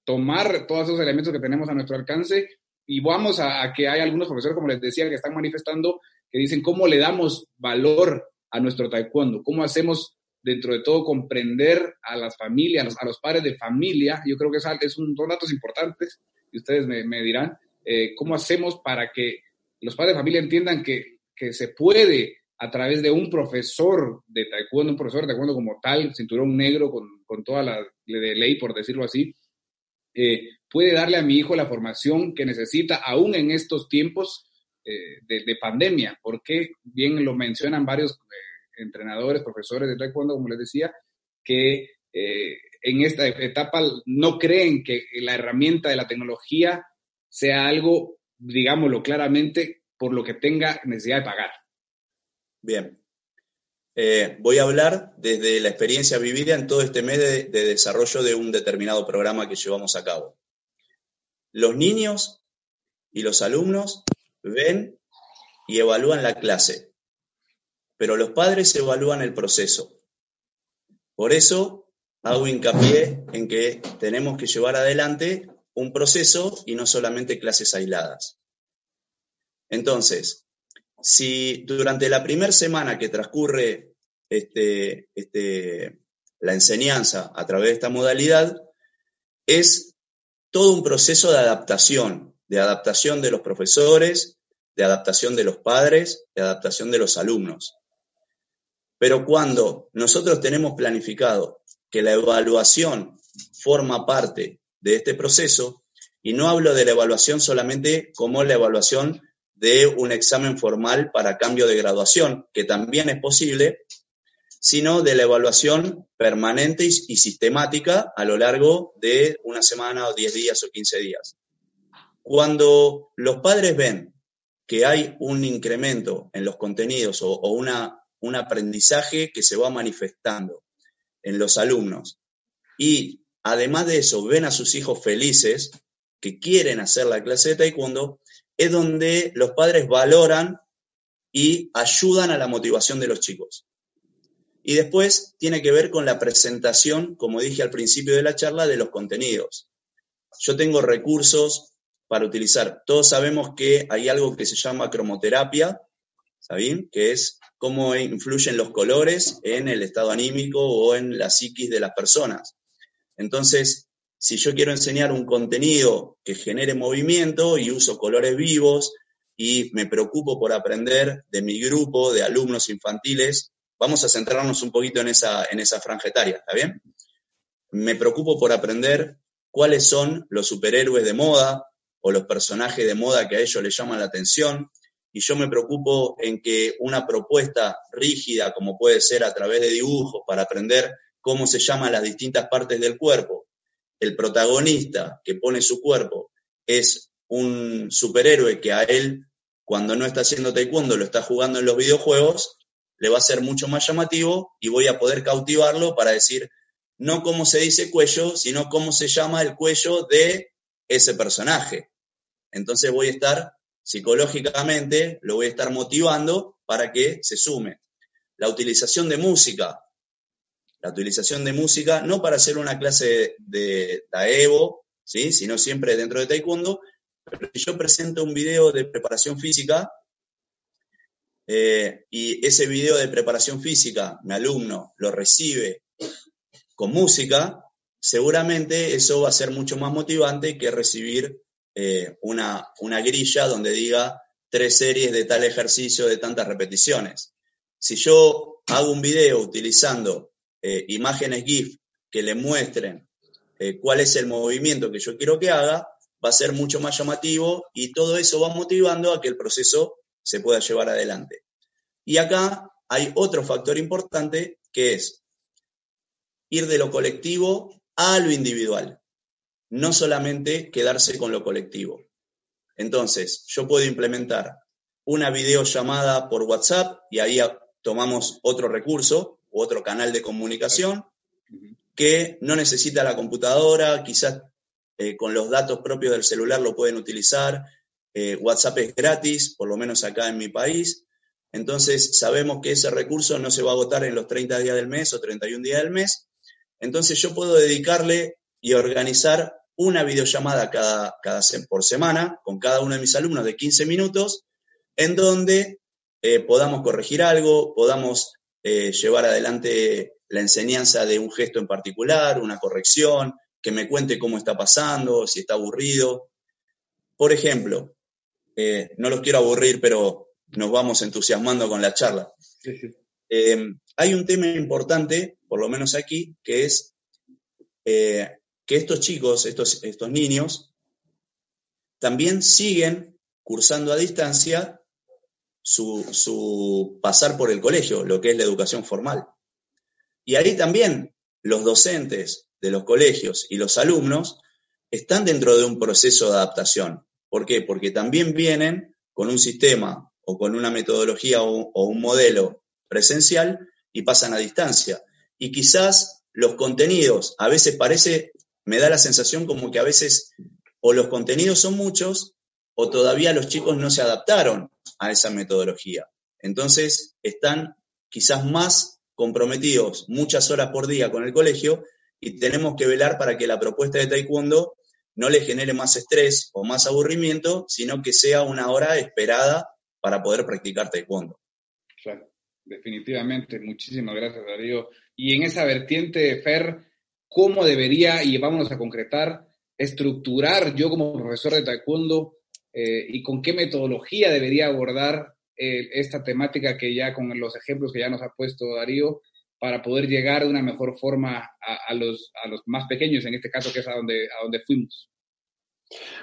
tomar todos esos elementos que tenemos a nuestro alcance y vamos a, que hay algunos profesores, como les decía, que están manifestando, que dicen cómo le damos valor a nuestro taekwondo, cómo hacemos dentro de todo comprender a las familias, a los, padres de familia. Yo creo que es, es un, dos datos importantes y ustedes me, dirán eh, cómo hacemos para que los padres de familia entiendan que, que se puede a través de un profesor de taekwondo, un profesor de taekwondo como tal, cinturón negro con, con toda la de ley, por decirlo así, eh, puede darle a mi hijo la formación que necesita aún en estos tiempos eh, de, pandemia, porque bien lo mencionan varios eh, entrenadores, profesores de taekwondo, como les decía, que en esta etapa no creen que la herramienta de la tecnología sea algo, digámoslo claramente, por lo que tenga necesidad de pagar. Bien. Eh, voy a hablar desde la experiencia vivida en todo este mes de, desarrollo de un determinado programa que llevamos a cabo. Los niños y los alumnos ven y evalúan la clase, pero los padres evalúan el proceso. Por eso hago hincapié en que tenemos que llevar adelante un proceso y no solamente clases aisladas. Entonces, si durante la primera semana que transcurre este, este, la enseñanza a través de esta modalidad, es todo un proceso de adaptación, de adaptación de los profesores, de adaptación de los padres, de adaptación de los alumnos. Pero cuando nosotros tenemos planificado que la evaluación forma parte de este proceso, y no hablo de la evaluación solamente como la evaluación de un examen formal para cambio de graduación, que también es posible, sino de la evaluación permanente y, sistemática a lo largo de una semana o 10 días o 15 días. Cuando los padres ven que hay un incremento en los contenidos o, un aprendizaje que se va manifestando en los alumnos y además de eso ven a sus hijos felices que quieren hacer la clase de taekwondo, es donde los padres valoran y ayudan a la motivación de los chicos. Y después tiene que ver con la presentación, como dije al principio de la charla, de los contenidos. Yo tengo recursos para utilizar. Todos sabemos que hay algo que se llama cromoterapia, ¿saben? Que es cómo influyen los colores en el estado anímico o en la psiquis de las personas. Entonces, si yo quiero enseñar un contenido que genere movimiento y uso colores vivos y me preocupo por aprender de mi grupo de alumnos infantiles, vamos a centrarnos un poquito en esa, en esa franja ¿está bien? Me preocupo por aprender cuáles son los superhéroes de moda o los personajes de moda que a ellos les llaman la atención, y yo me preocupo en que una propuesta rígida, como puede ser a través de dibujos, para aprender cómo se llaman las distintas partes del cuerpo, el protagonista que pone su cuerpo es un superhéroe que a él, cuando no está haciendo taekwondo, lo está jugando en los videojuegos, le va a ser mucho más llamativo y voy a poder cautivarlo para decir no cómo se dice cuello, sino cómo se llama el cuello de ese personaje. Entonces voy a estar psicológicamente, lo voy a estar motivando para que se sume. la utilización de música. La utilización de música, no para hacer una clase de Taevo, ¿sí? sino siempre dentro de Taekwondo, pero si yo presento un video de preparación física eh, y ese video de preparación física, mi alumno lo recibe con música, seguramente eso va a ser mucho más motivante que recibir eh, una, una grilla donde diga tres series de tal ejercicio de tantas repeticiones. Si yo hago un video utilizando eh, imágenes GIF que le muestren cuál es el movimiento que yo quiero que haga, va a ser mucho más llamativo y todo eso va motivando a que el proceso se pueda llevar adelante. Y acá hay otro factor importante que es ir de lo colectivo a lo individual, no solamente quedarse con lo colectivo. Entonces, yo puedo implementar una videollamada por WhatsApp y ahí tomamos otro recurso u otro canal de comunicación que no necesita la computadora, quizás eh, con los datos propios del celular lo pueden utilizar. Eh, WhatsApp es gratis, por lo menos acá en mi país. Entonces sabemos que ese recurso no se va a agotar en los 30 días del mes o 31 días del mes. Entonces yo puedo dedicarle y organizar una videollamada cada, cada, por semana con cada uno de mis alumnos de 15 minutos, en donde eh, podamos corregir algo, podamos eh, llevar adelante la enseñanza de un gesto en particular, una corrección, que me cuente cómo está pasando, si está aburrido. Por ejemplo, eh, no los quiero aburrir, pero nos vamos entusiasmando con la charla. hay un tema importante, por lo menos aquí, que es que estos chicos, estos, estos niños, también siguen cursando a distancia su, pasar por el colegio, lo que es la educación formal. Y ahí también los docentes de los colegios y los alumnos están dentro de un proceso de adaptación. ¿Por qué? Porque también vienen con un sistema o con una metodología o, un modelo presencial y pasan a distancia. Y quizás los contenidos, a veces parece me da la sensación como que a veces o los contenidos son muchos o todavía los chicos no se adaptaron a esa metodología. Entonces están quizás más comprometidos muchas horas por día con el colegio y tenemos que velar para que la propuesta de taekwondo no le genere más estrés o más aburrimiento, sino que sea una hora esperada para poder practicar taekwondo. Claro, definitivamente. Muchísimas gracias, Darío. Y en esa vertiente, Fer, cómo debería, y vámonos a concretar, estructurar yo como profesor de taekwondo eh, y con qué metodología debería abordar eh, esta temática que ya con los ejemplos que ya nos ha puesto Darío, para poder llegar de una mejor forma a, los, a los más pequeños, en este caso que es a donde, a donde fuimos.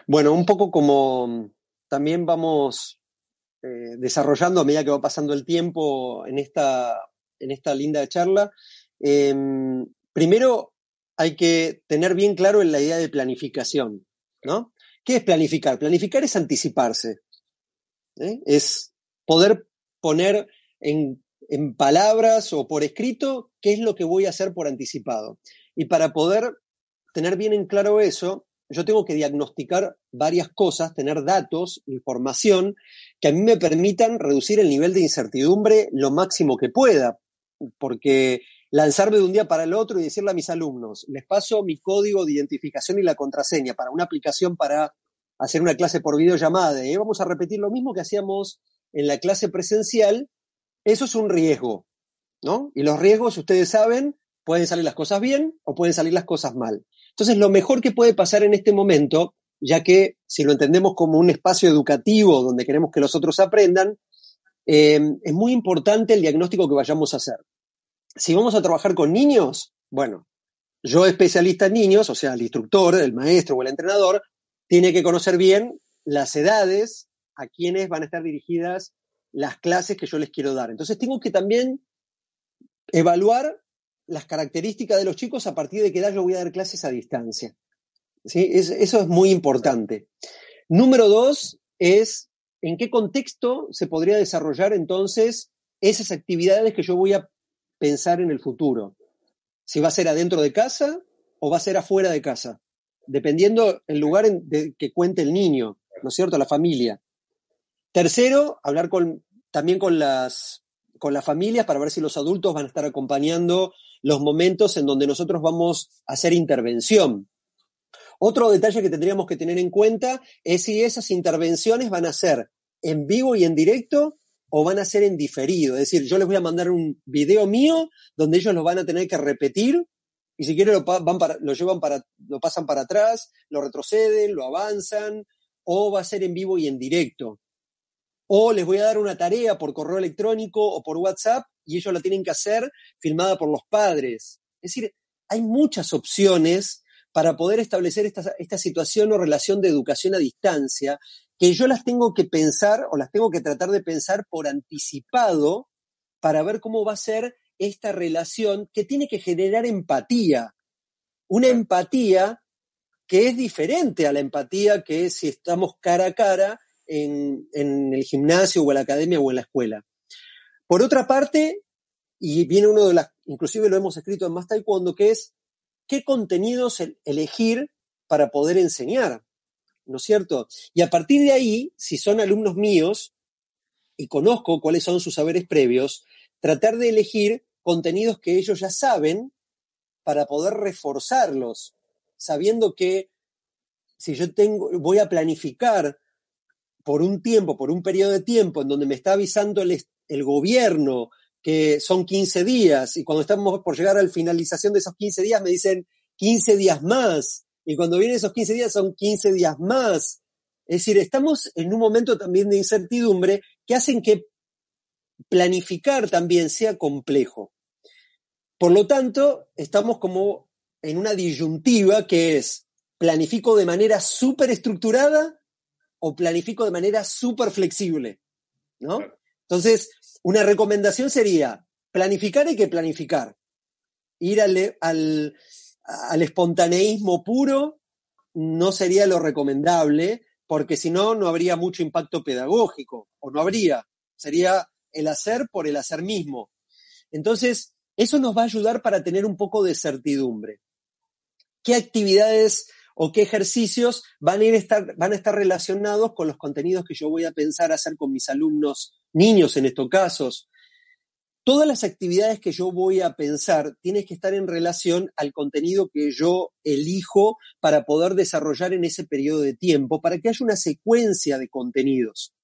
Bueno, un poco como también vamos eh, desarrollando a medida que va pasando el tiempo en esta, en esta linda charla. Em, primero, hay que tener bien claro la idea de planificación, ¿no? ¿Qué es planificar? Planificar es anticiparse, ¿eh? es poder poner en, en palabras o por escrito qué es lo que voy a hacer por anticipado. Y para poder tener bien en claro eso, yo tengo que diagnosticar varias cosas, tener datos, información, que a mí me permitan reducir el nivel de incertidumbre lo máximo que pueda, porque lanzarme de un día para el otro y decirle a mis alumnos, les paso mi código de identificación y la contraseña para una aplicación para hacer una clase por videollamada y vamos a repetir lo mismo que hacíamos en la clase presencial, eso es un riesgo, ¿no? Y los riesgos, ustedes saben, pueden salir las cosas bien o pueden salir las cosas mal. Entonces, lo mejor que puede pasar en este momento, ya que si lo entendemos como un espacio educativo donde queremos que los otros aprendan, eh, es muy importante el diagnóstico que vayamos a hacer si vamos a trabajar con niños, bueno, yo especialista en niños, o sea, el instructor, el maestro o el entrenador, tiene que conocer bien las edades a quienes van a estar dirigidas las clases que yo les quiero dar. Entonces tengo que también evaluar las características de los chicos a partir de qué edad yo voy a dar clases a distancia. ¿Sí? eso es muy importante. Número dos es en qué contexto se podría desarrollar entonces esas actividades que yo voy a pensar en el futuro. Si va a ser adentro de casa o va a ser afuera de casa, dependiendo el lugar en que cuente el niño, ¿no es cierto? La familia. Tercero, hablar con, también con las con las familias para ver si los adultos van a estar acompañando los momentos en donde nosotros vamos a hacer intervención. Otro detalle que tendríamos que tener en cuenta es si esas intervenciones van a ser en vivo y en directo o van a ser en diferido. Es decir, yo les voy a mandar un video mío donde ellos lo van a tener que repetir y si quieren lo, van para, lo llevan para, lo pasan para atrás, lo retroceden, lo avanzan, o va a ser en vivo y en directo. O les voy a dar una tarea por correo electrónico o por WhatsApp y ellos la tienen que hacer filmada por los padres. Es decir, hay muchas opciones para poder establecer esta, esta situación o relación de educación a distancia que yo las tengo que pensar o las tengo que tratar de pensar por anticipado para ver cómo va a ser esta relación que tiene que generar empatía. Una empatía que es diferente a la empatía que es si estamos cara a cara en, el gimnasio o en la academia o en la escuela. Por otra parte, y viene uno de las, inclusive lo hemos escrito en Más Taekwondo, que es qué contenidos elegir para poder enseñar, ¿no es cierto? Y a partir de ahí, si son alumnos míos y conozco cuáles son sus saberes previos, tratar de elegir contenidos que ellos ya saben para poder reforzarlos, sabiendo que si yo tengo, voy a planificar por un tiempo, por un periodo de tiempo en donde me está avisando el, gobierno que son 15 días y cuando estamos por llegar a la finalización de esos 15 días me dicen 15 días más y cuando vienen esos 15 días son 15 días más. Es decir, estamos en un momento también de incertidumbre que hacen que planificar también sea complejo. Por lo tanto, estamos como en una disyuntiva que es, ¿planifico de manera súper estructurada o planifico de manera súper flexible? ¿No? Entonces, una recomendación sería, planificar hay que planificar. Ir al, al espontaneísmo puro no sería lo recomendable, porque si no, no habría mucho impacto pedagógico, o no habría. Sería el hacer por el hacer mismo. Entonces, eso nos va a ayudar para tener un poco de certidumbre. ¿Qué actividades o qué ejercicios van a, estar, relacionados con los contenidos que yo voy a pensar hacer con mis alumnos, niños en estos casos? Todas las actividades que yo voy a pensar tienen que estar en relación al contenido que yo elijo para poder desarrollar en ese periodo de tiempo, para que haya una secuencia de contenidos.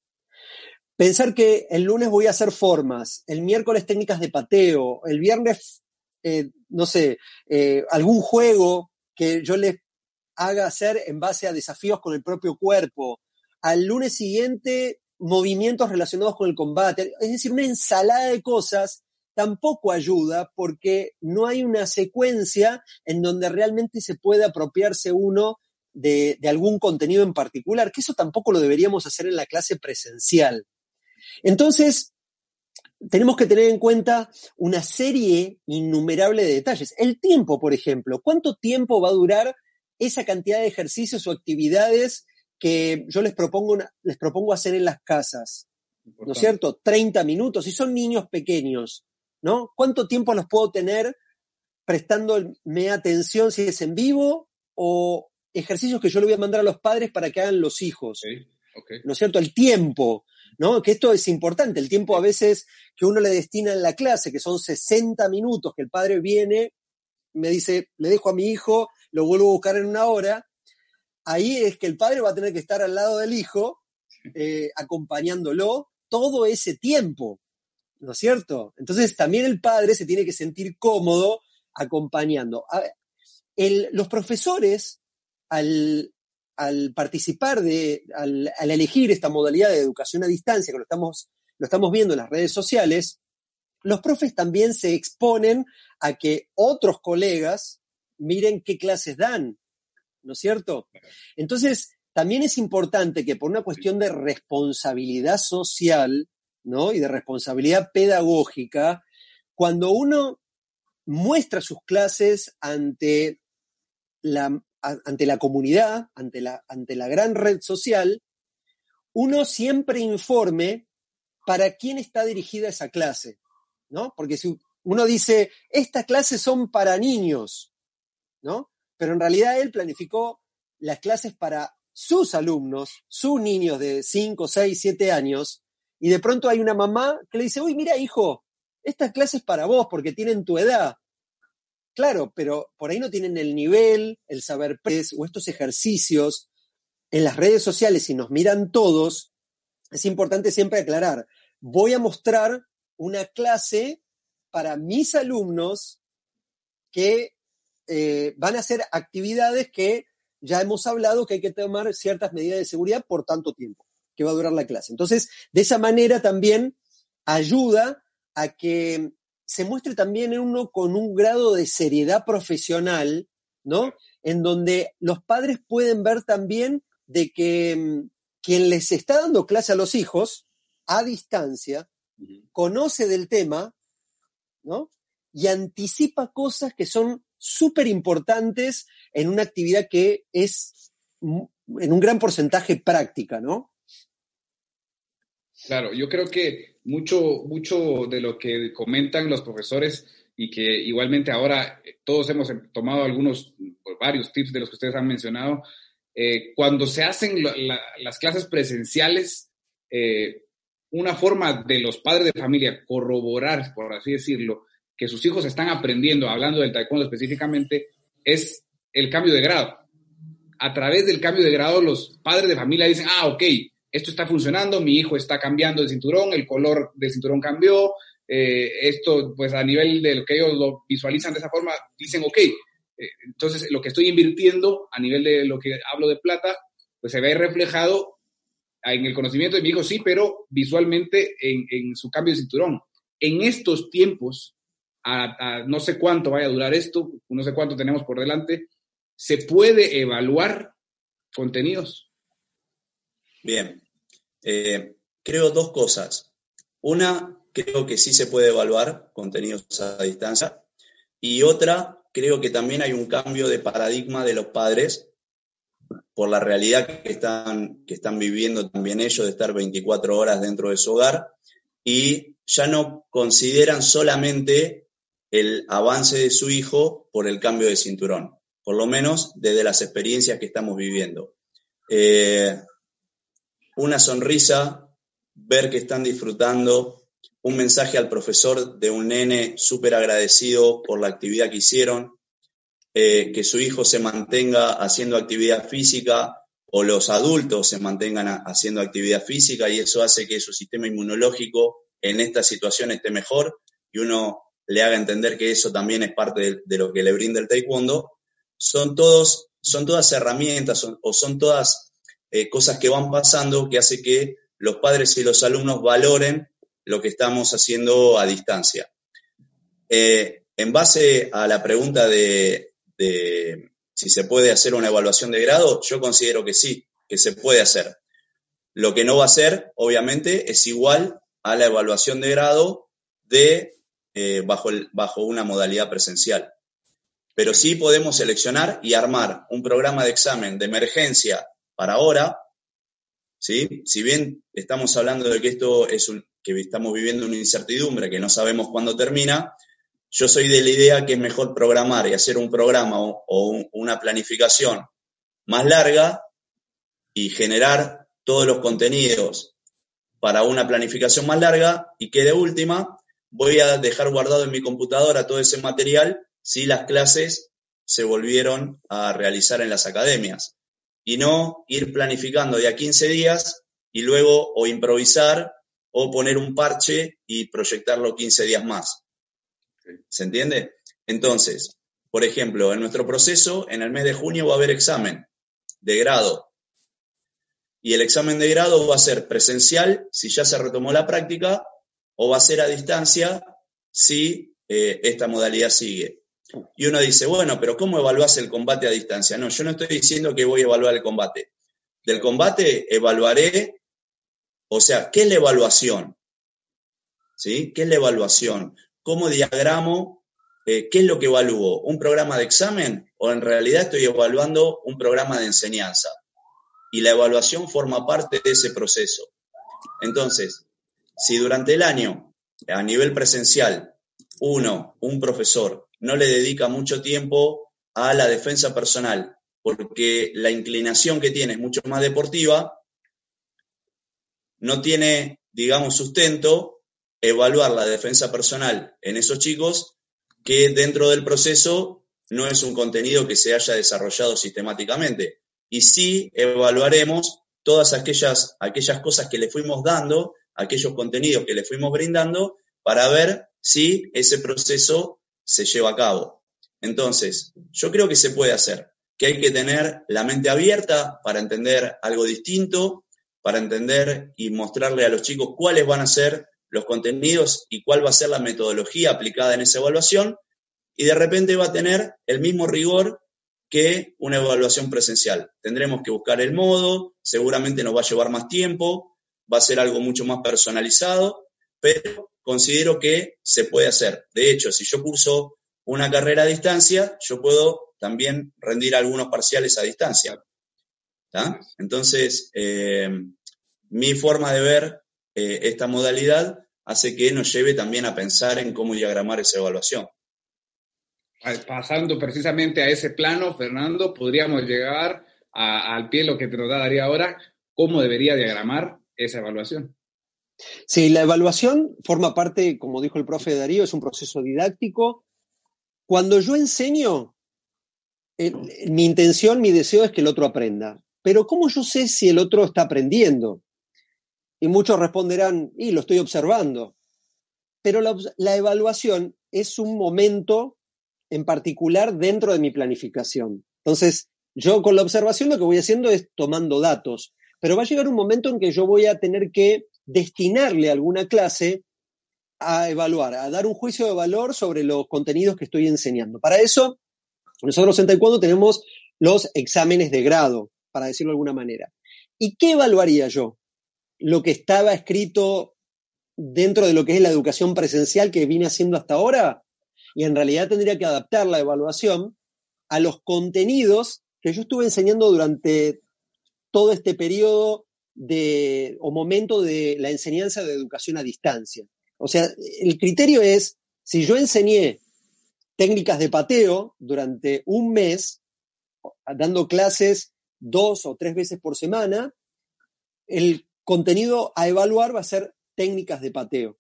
Pensar que el lunes voy a hacer formas, el miércoles técnicas de pateo, el viernes, eh, no sé, eh, algún juego que yo les haga hacer en base a desafíos con el propio cuerpo. Al lunes siguiente, movimientos relacionados con el combate. Es decir, una ensalada de cosas tampoco ayuda porque no hay una secuencia en donde realmente se puede apropiarse uno de, de algún contenido en particular, que eso tampoco lo deberíamos hacer en la clase presencial. Entonces, tenemos que tener en cuenta una serie innumerable de detalles. El tiempo, por ejemplo, ¿cuánto tiempo va a durar esa cantidad de ejercicios o actividades que yo les propongo, les propongo hacer en las casas? ¿No es cierto? 30 minutos, si son niños pequeños, ¿no? ¿Cuánto tiempo los puedo tener prestándome atención si es en vivo o ejercicios que yo le voy a mandar a los padres para que hagan los hijos? ¿No es cierto? El tiempo. ¿no? Que esto es importante, el tiempo a veces que uno le destina en la clase, que son 60 minutos, que el padre viene, me dice, le dejo a mi hijo, lo vuelvo a buscar en una hora, ahí es que el padre va a tener que estar al lado del hijo, eh, acompañándolo todo ese tiempo, ¿no es cierto? Entonces también el padre se tiene que sentir cómodo acompañando. los profesores, al, al participar de, al, elegir esta modalidad de educación a distancia, que lo estamos, lo estamos viendo en las redes sociales, los profes también se exponen a que otros colegas miren qué clases dan, ¿no es cierto? Entonces, también es importante que por una cuestión de responsabilidad social, ¿no? Y de responsabilidad pedagógica, cuando uno muestra sus clases ante la ante la comunidad, ante la, ante la gran red social, uno siempre informe para quién está dirigida esa clase, ¿no? Porque si uno dice, estas clases son para niños, Pero en realidad él planificó las clases para sus alumnos, sus niños de 5, 6, 7 años, y de pronto hay una mamá que le dice, uy, mira, hijo, esta clase es para vos porque tienen tu edad. Claro, pero por ahí no tienen el nivel, el saber o estos ejercicios en las redes sociales, si nos miran todos, es importante siempre aclarar, voy a mostrar una clase para mis alumnos que eh, van a hacer actividades que ya hemos hablado que hay que tomar ciertas medidas de seguridad por tanto tiempo que va a durar la clase. Entonces, de esa manera también ayuda a que se muestre también en uno con un grado de seriedad profesional, ¿no? En donde los padres pueden ver también de que mm, quien les está dando clase a los hijos a distancia conoce del tema, ¿no? Y anticipa cosas que son súper importantes en una actividad que es en un gran porcentaje práctica, ¿no? Claro, yo creo que mucho, mucho de lo que comentan los profesores y que igualmente ahora eh, todos hemos tomado algunos, varios tips de los que ustedes han mencionado, eh, cuando se hacen las clases presenciales, eh, una forma de los padres de familia corroborar, por así decirlo, que sus hijos están aprendiendo, hablando del taekwondo específicamente, es el cambio de grado. A través del cambio de grado, los padres de familia dicen, ah, ok, esto está funcionando, mi hijo está cambiando el cinturón, el color del cinturón cambió, eh, esto, pues a nivel de lo que ellos lo visualizan de esa forma, dicen, ok, eh, entonces lo que estoy invirtiendo a nivel de lo que hablo de plata, pues se ve reflejado en el conocimiento de mi hijo, sí, pero visualmente en, su cambio de cinturón. En estos tiempos, no sé cuánto vaya a durar esto, no sé cuánto tenemos por delante, se puede evaluar contenidos. Bien, eh, creo dos cosas. Una, creo que sí se puede evaluar contenidos a distancia. Y otra, creo que también hay un cambio de paradigma de los padres por la realidad que están, que están viviendo también ellos de estar 24 horas dentro de su hogar y ya no consideran solamente el avance de su hijo por el cambio de cinturón, por lo menos desde las experiencias que estamos viviendo. Eh, una sonrisa, ver que están disfrutando, un mensaje al profesor de un nene súper agradecido por la actividad que hicieron, eh, que su hijo se mantenga haciendo actividad física o los adultos se mantengan haciendo actividad física y eso hace que su sistema inmunológico en esta situación esté mejor y uno le haga entender que eso también es parte de, lo que le brinda el taekwondo, son, todos, son todas herramientas o son todas eh, cosas que van pasando que hace que los padres y los alumnos valoren lo que estamos haciendo a distancia. Eh, en base a la pregunta de, si se puede hacer una evaluación de grado, yo considero que sí, que se puede hacer. Lo que no va a ser, obviamente, es igual a la evaluación de grado de eh, bajo, bajo una modalidad presencial. Pero sí podemos seleccionar y armar un programa de examen de emergencia para ahora, ¿sí? si bien estamos hablando de que esto es un, que estamos viviendo una incertidumbre, que no sabemos cuándo termina, yo soy de la idea que es mejor programar y hacer un programa o, una planificación más larga y generar todos los contenidos para una planificación más larga y que de última voy a dejar guardado en mi computadora todo ese material si las clases se volvieron a realizar en las academias y no ir planificando de a 15 días y luego o improvisar o poner un parche y proyectarlo 15 días más. ¿Se entiende? Entonces, por ejemplo, en nuestro proceso, en el mes de junio va a haber examen de grado. Y el examen de grado va a ser presencial si ya se retomó la práctica o va a ser a distancia si eh, esta modalidad sigue. Y uno dice, bueno, pero ¿cómo evaluás el combate a distancia? No, yo no estoy diciendo que voy a evaluar el combate. Del combate evaluaré, o sea, ¿qué es la evaluación? ¿Sí? ¿Qué es la evaluación? ¿Cómo diagramo? Eh, ¿Qué es lo que evalúo? ¿Un programa de examen? ¿O en realidad estoy evaluando un programa de enseñanza? Y la evaluación forma parte de ese proceso. Entonces, si durante el año, a nivel presencial, uno, un profesor, no le dedica mucho tiempo a la defensa personal, porque la inclinación que tiene es mucho más deportiva, no tiene, digamos, sustento evaluar la defensa personal en esos chicos que dentro del proceso no es un contenido que se haya desarrollado sistemáticamente. Y sí evaluaremos todas aquellas, aquellas cosas que le fuimos dando, aquellos contenidos que le fuimos brindando, para ver si ese proceso se lleva a cabo. Entonces, yo creo que se puede hacer, que hay que tener la mente abierta para entender algo distinto, para entender y mostrarle a los chicos cuáles van a ser los contenidos y cuál va a ser la metodología aplicada en esa evaluación, y de repente va a tener el mismo rigor que una evaluación presencial. Tendremos que buscar el modo, seguramente nos va a llevar más tiempo, va a ser algo mucho más personalizado, pero considero que se puede hacer. De hecho, si yo curso una carrera a distancia, yo puedo también rendir algunos parciales a distancia. Entonces, eh, mi forma de ver eh, esta modalidad hace que nos lleve también a pensar en cómo diagramar esa evaluación. Pasando precisamente a ese plano, Fernando, podríamos llegar al pie lo que te nos daría ahora, cómo debería diagramar esa evaluación. Sí, la evaluación forma parte, como dijo el profe Darío, es un proceso didáctico. Cuando yo enseño, mi intención, mi deseo es que el otro aprenda. Pero ¿cómo yo sé si el otro está aprendiendo? Y muchos responderán, y lo estoy observando. Pero la, evaluación es un momento en particular dentro de mi planificación. Entonces, yo con la observación lo que voy haciendo es tomando datos, pero va a llegar un momento en que yo voy a tener que destinarle alguna clase a evaluar, a dar un juicio de valor sobre los contenidos que estoy enseñando. Para eso, nosotros en Taekwondo tenemos los exámenes de grado, para decirlo de alguna manera. ¿Y qué evaluaría yo? lo que estaba escrito dentro de lo que es la educación presencial que vine haciendo hasta ahora, y en realidad tendría que adaptar la evaluación a los contenidos que yo estuve enseñando durante todo este periodo de, o momento de la enseñanza de educación a distancia. O sea, el criterio es, si yo enseñé técnicas de pateo durante un mes, dando clases dos o tres veces por semana, el contenido a evaluar va a ser técnicas de pateo.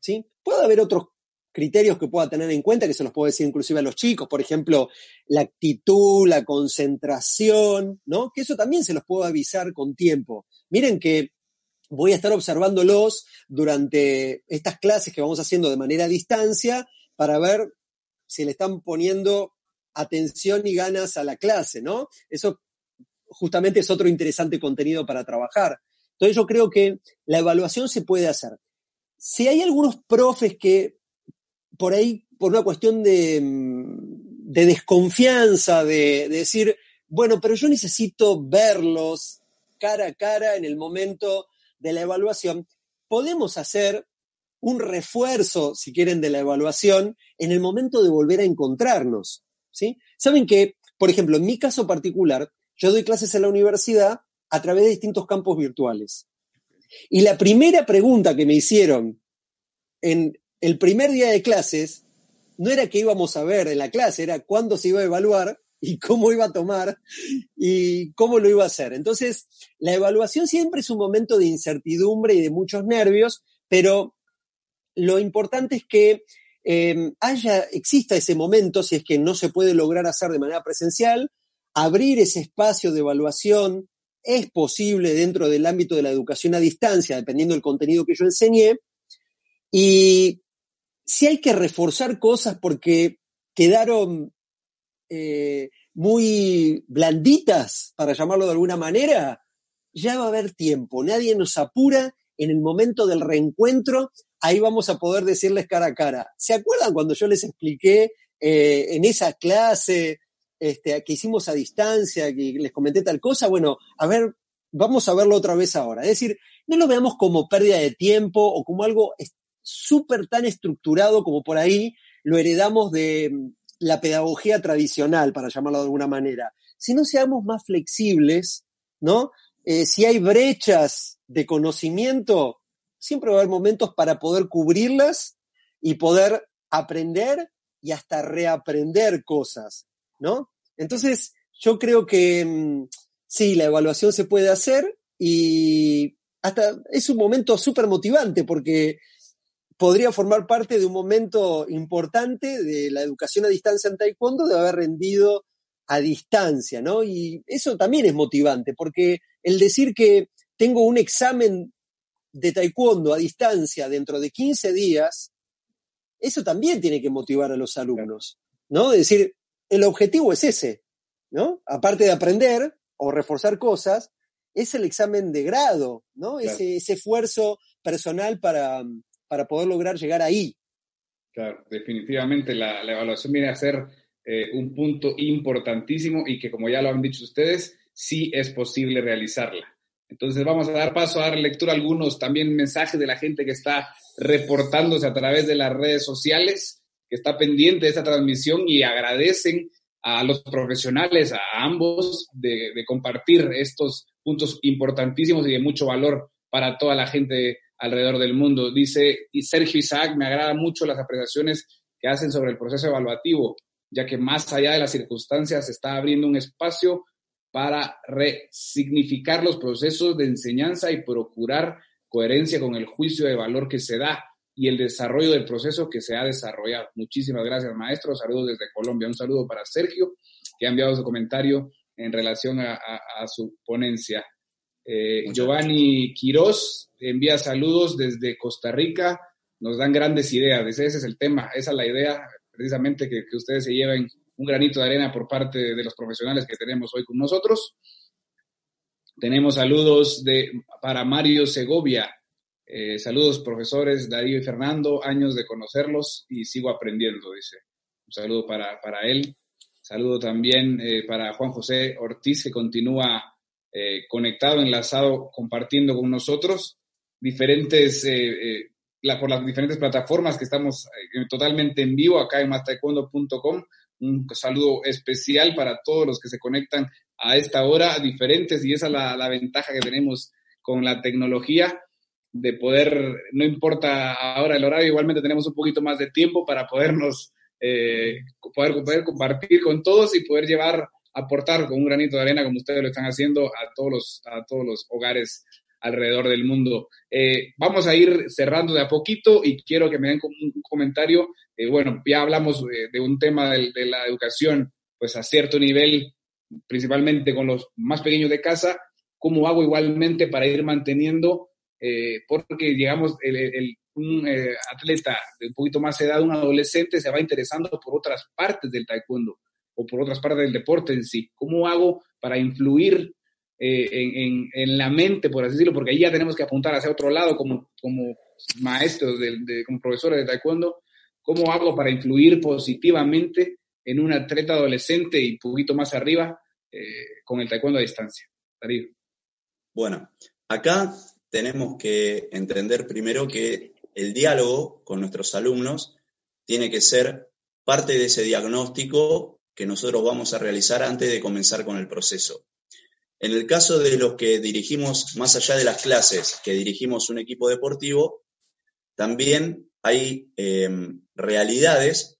¿sí? Puede haber otros criterios que pueda tener en cuenta, que se los puedo decir inclusive a los chicos, por ejemplo, la actitud, la concentración, ¿no? Que eso también se los puedo avisar con tiempo. Miren que voy a estar observándolos durante estas clases que vamos haciendo de manera a distancia para ver si le están poniendo atención y ganas a la clase, ¿no? Eso justamente es otro interesante contenido para trabajar. Entonces yo creo que la evaluación se puede hacer. Si hay algunos profes que por ahí, por una cuestión de, desconfianza, de, decir, bueno, pero yo necesito verlos cara a cara en el momento de la evaluación, podemos hacer un refuerzo, si quieren, de la evaluación en el momento de volver a encontrarnos. ¿sí? Saben que, por ejemplo, en mi caso particular, yo doy clases en la universidad a través de distintos campos virtuales. Y la primera pregunta que me hicieron en el primer día de clases no era qué íbamos a ver en la clase, era cuándo se iba a evaluar y cómo iba a tomar y cómo lo iba a hacer. Entonces, la evaluación siempre es un momento de incertidumbre y de muchos nervios, pero lo importante es que eh, haya, exista ese momento, si es que no se puede lograr hacer de manera presencial, abrir ese espacio de evaluación, es posible dentro del ámbito de la educación a distancia, dependiendo del contenido que yo enseñé. Y si hay que reforzar cosas porque quedaron eh, muy blanditas, para llamarlo de alguna manera, ya va a haber tiempo. Nadie nos apura en el momento del reencuentro. Ahí vamos a poder decirles cara a cara. ¿Se acuerdan cuando yo les expliqué eh, en esa clase este, que hicimos a distancia, que les comenté tal cosa, bueno, a ver, vamos a verlo otra vez ahora. Es decir, no lo veamos como pérdida de tiempo o como algo súper tan estructurado como por ahí lo heredamos de mm, la pedagogía tradicional, para llamarlo de alguna manera, sino seamos más flexibles, ¿no? Eh, si hay brechas de conocimiento, siempre va a haber momentos para poder cubrirlas y poder aprender y hasta reaprender cosas, ¿no? Entonces, yo creo que mm, sí, la evaluación se puede hacer y hasta es un momento súper motivante porque podría formar parte de un momento importante de la educación a distancia en taekwondo de haber rendido a distancia, ¿no? Y eso también es motivante, porque el decir que tengo un examen de taekwondo a distancia dentro de 15 días, eso también tiene que motivar a los alumnos, ¿no? Es decir, el objetivo es ese, ¿no? Aparte de aprender o reforzar cosas, es el examen de grado, ¿no? Ese, ese esfuerzo personal para, para poder lograr llegar ahí. Claro, definitivamente la, evaluación viene a ser eh, un punto importantísimo y que como ya lo han dicho ustedes, sí es posible realizarla. Entonces vamos a dar paso a dar lectura a algunos también mensajes de la gente que está reportándose a través de las redes sociales, que está pendiente de esta transmisión y agradecen a los profesionales, a ambos, de, de compartir estos puntos importantísimos y de mucho valor para toda la gente alrededor del mundo. Dice y Sergio Isaac, me agrada mucho las apreciaciones que hacen sobre el proceso evaluativo, ya que más allá de las circunstancias se está abriendo un espacio para resignificar los procesos de enseñanza y procurar coherencia con el juicio de valor que se da y el desarrollo del proceso que se ha desarrollado. Muchísimas gracias, maestro. Saludos desde Colombia. Un saludo para Sergio, que ha enviado su comentario en relación a, a su ponencia. Eh, Giovanni Quiroz envía saludos desde Costa Rica, nos dan grandes ideas, ese, es el tema, esa es la idea precisamente que, ustedes se lleven un granito de arena por parte de los profesionales que tenemos hoy con nosotros. Tenemos saludos de, para Mario Segovia. Eh, saludos, profesores Darío y Fernando, años de conocerlos y sigo aprendiendo, dice. Un saludo para, él. Saludo también eh, para Juan José Ortiz, que continúa eh, conectado, enlazado, compartiendo con nosotros diferentes, eh, eh, por las diferentes plataformas que estamos totalmente en vivo acá en mastaekwondo.com. Un saludo especial para todos los que se conectan a esta hora, diferentes, y esa es la, ventaja que tenemos con la tecnología de poder, no importa ahora el horario, igualmente tenemos un poquito más de tiempo para podernos, poder, poder compartir con todos y poder llevar aportar con un granito de arena como ustedes lo están haciendo a todos los, a todos los hogares alrededor del mundo. Eh, vamos a ir cerrando de a poquito y quiero que me den un comentario. Eh, bueno, ya hablamos de, un tema de, la educación, pues a cierto nivel, principalmente con los más pequeños de casa, ¿cómo hago igualmente para ir manteniendo? Eh, porque, digamos, el, un atleta de un poquito más edad, un adolescente, se va interesando por otras partes del taekwondo o por otras partes del deporte en sí. ¿Cómo hago para influir eh, en, en, la mente, por así decirlo? Porque ahí ya tenemos que apuntar hacia otro lado como, como maestros, de, como profesores de taekwondo. ¿Cómo hago para influir positivamente en un atleta adolescente y un poquito más arriba eh, con el taekwondo a distancia? Darío. Bueno, acá tenemos que entender primero que el diálogo con nuestros alumnos tiene que ser parte de ese diagnóstico que nosotros vamos a realizar antes de comenzar con el proceso. En el caso de los que dirigimos, más allá de las clases, que dirigimos un equipo deportivo, también hay em, realidades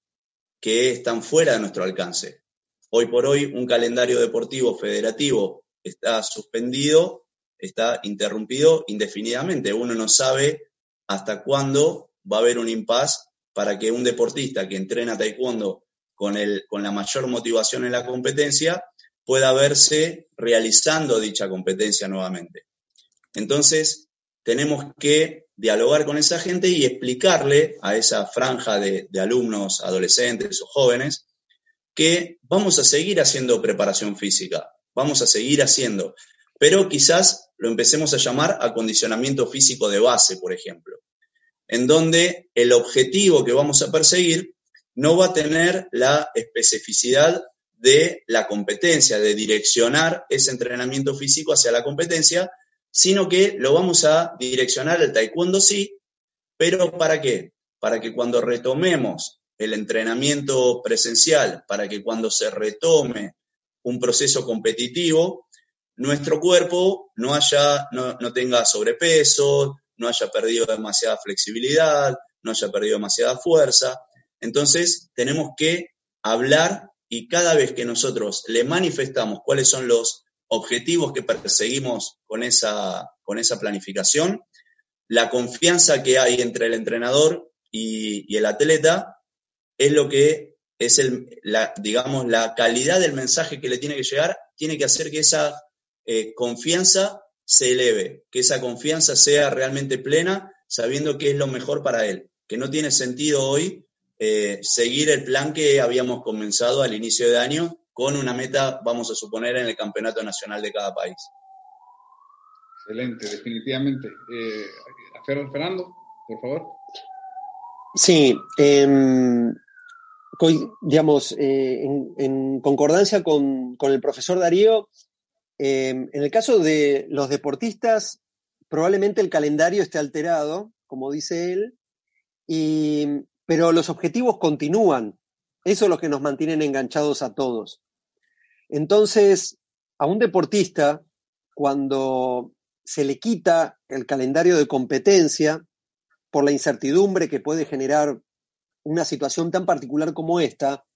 que están fuera de nuestro alcance. Hoy por hoy un calendario deportivo federativo está suspendido, está interrumpido indefinidamente. Uno no sabe hasta cuándo va a haber un impas para que un deportista que entrena taekwondo con, el, con la mayor motivación en la competencia, pueda verse realizando dicha competencia nuevamente. Entonces, tenemos que dialogar con esa gente y explicarle a esa franja de, de, alumnos, adolescentes o jóvenes, que vamos a seguir haciendo preparación física, vamos a seguir haciendo, pero quizás lo empecemos a llamar acondicionamiento físico de base, por ejemplo, en donde el objetivo que vamos a perseguir no va a tener la especificidad de la competencia, de direccionar ese entrenamiento físico hacia la competencia, sino que lo vamos a direccionar al taekwondo sí, pero ¿para qué? Para que cuando retomemos el entrenamiento presencial, para que cuando se retome un proceso competitivo, nuestro cuerpo no, haya, no, no tenga sobrepeso, no haya perdido demasiada flexibilidad, no haya perdido demasiada fuerza, entonces, tenemos que hablar y cada vez que nosotros le manifestamos cuáles son los objetivos que perseguimos con esa, con esa planificación, la confianza que hay entre el entrenador y, el atleta es lo que es el, la, digamos, la calidad del mensaje que le tiene que llegar, tiene que hacer que esa eh, confianza se eleve, que esa confianza sea realmente plena, sabiendo que es lo mejor para él, que no tiene sentido hoy eh, seguir el plan que habíamos comenzado al inicio de año con una meta, vamos a suponer, en el campeonato nacional de cada país. Excelente, definitivamente. Eh, Fernando, por favor. Sí, em, digamos, eh, en, concordancia con, el profesor Darío, em, en el caso de los deportistas, probablemente el calendario esté alterado, como dice él, pero los objetivos continúan. Eso es lo que nos mantienen enganchados a todos. Entonces, a un deportista, cuando se le quita el calendario de competencia por la incertidumbre que puede generar una situación tan particular como esta,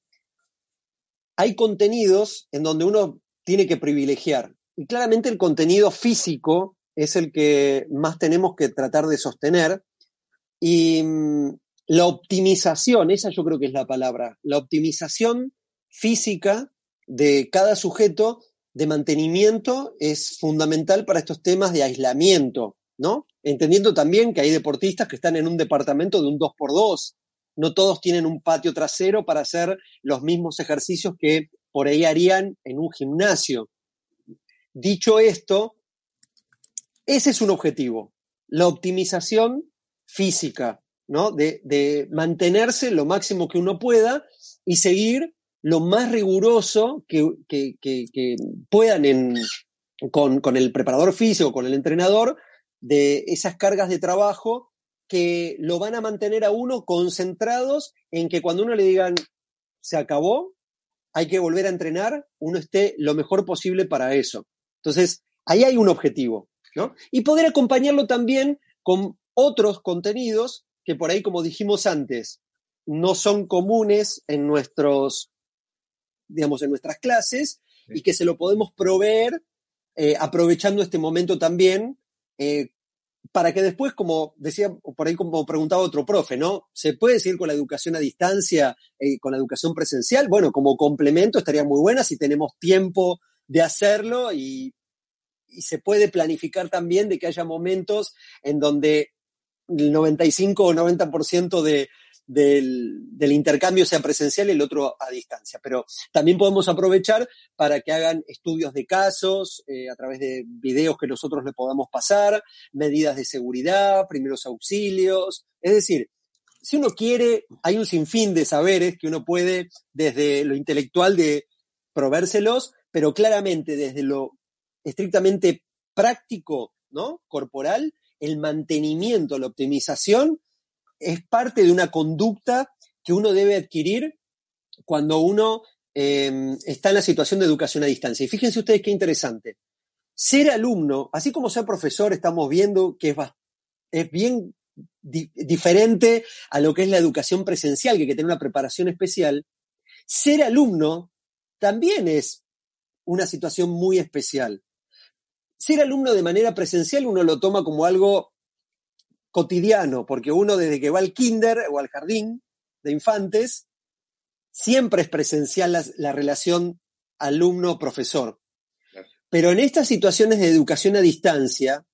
hay contenidos en donde uno tiene que privilegiar. Y claramente el contenido físico es el que más tenemos que tratar de sostener. Y mm, la optimización, esa yo creo que es la palabra, la optimización física de cada sujeto de mantenimiento es fundamental para estos temas de aislamiento, ¿no? Entendiendo también que hay deportistas que están en un departamento de un 2x2, no todos tienen un patio trasero para hacer los mismos ejercicios que por ahí harían en un gimnasio. Dicho esto, ese es un objetivo, la optimización física, ¿no? De, mantenerse lo máximo que uno pueda y seguir lo más riguroso que, puedan con, el preparador físico, con el entrenador, de esas cargas de trabajo que lo van a mantener a uno concentrados en que cuando uno le digan se acabó, hay que volver a entrenar, uno esté lo mejor posible para eso. Entonces, ahí hay un objetivo, ¿no? Y poder acompañarlo también con otros contenidos que por ahí, como dijimos antes, no son comunes en nuestros digamos, en nuestras clases y que se lo podemos proveer eh, aprovechando este momento también, eh, para que después, como decía, por ahí como preguntaba otro profe, ¿no? ¿Se puede seguir con la educación a distancia, eh, con la educación presencial? Bueno, como complemento estaría muy buena si tenemos tiempo de hacerlo y, y se puede planificar también de que haya momentos en donde el 95 o 90% de, del, intercambio sea presencial y el otro a distancia. Pero también podemos aprovechar para que hagan estudios de casos eh, a través de videos que nosotros le podamos pasar, medidas de seguridad, primeros auxilios. Es decir, si uno quiere, hay un sinfín de saberes que uno puede desde lo intelectual de proveérselos, pero claramente desde lo estrictamente práctico, ¿no? Corporal, el mantenimiento, la optimización es parte de una conducta que uno debe adquirir cuando uno em, está en la situación de educación a distancia. Y fíjense ustedes qué interesante. Ser alumno, así como ser profesor, estamos viendo que es, es bien diferente a lo que es la educación presencial, que hay que tener una preparación especial. Ser alumno también es una situación muy especial. Ser alumno de manera presencial uno lo toma como algo cotidiano, porque uno desde que va al kinder o al jardín de infantes, siempre es presencial la, relación alumno-profesor. Pero en estas situaciones de educación a distancia,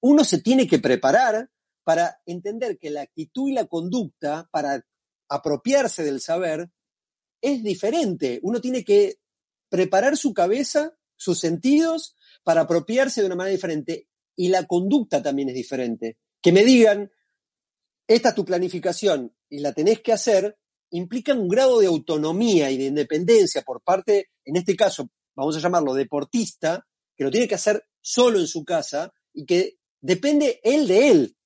uno se tiene que preparar para entender que la actitud y la conducta, para apropiarse del saber, es diferente. Uno tiene que preparar su cabeza, sus sentidos, para apropiarse de una manera diferente. Y la conducta también es diferente que me digan, esta es tu planificación y la tenés que hacer, implica un grado de autonomía y de independencia por parte, en este caso, vamos a llamarlo deportista, que lo tiene que hacer solo en su casa y que depende él de él,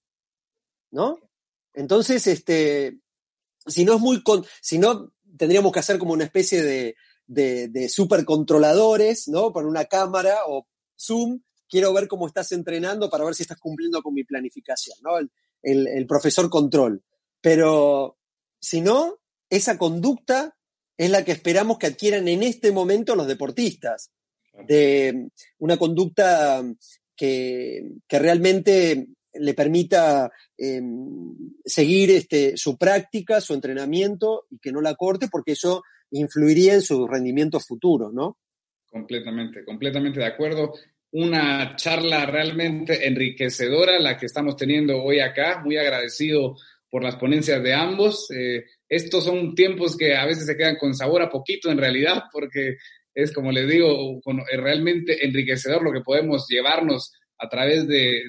¿no? Entonces, este, si no es muy, si no, tendríamos que hacer como una especie de, de, supercontroladores, ¿no? Por una cámara o Zoom quiero ver cómo estás entrenando para ver si estás cumpliendo con mi planificación, ¿no? El, profesor control. Pero si no, esa conducta es la que esperamos que adquieran en este momento los deportistas. De una conducta que, realmente le permita em, seguir este, su práctica, su entrenamiento y que no la corte porque eso influiría en su rendimiento futuro, ¿no? Completamente, completamente de acuerdo. Una charla realmente enriquecedora la que estamos teniendo hoy acá. Muy agradecido por las ponencias de ambos. Eh, estos son tiempos que a veces se quedan con sabor a poquito en realidad, porque es, como les digo, realmente enriquecedor lo que podemos llevarnos a través de,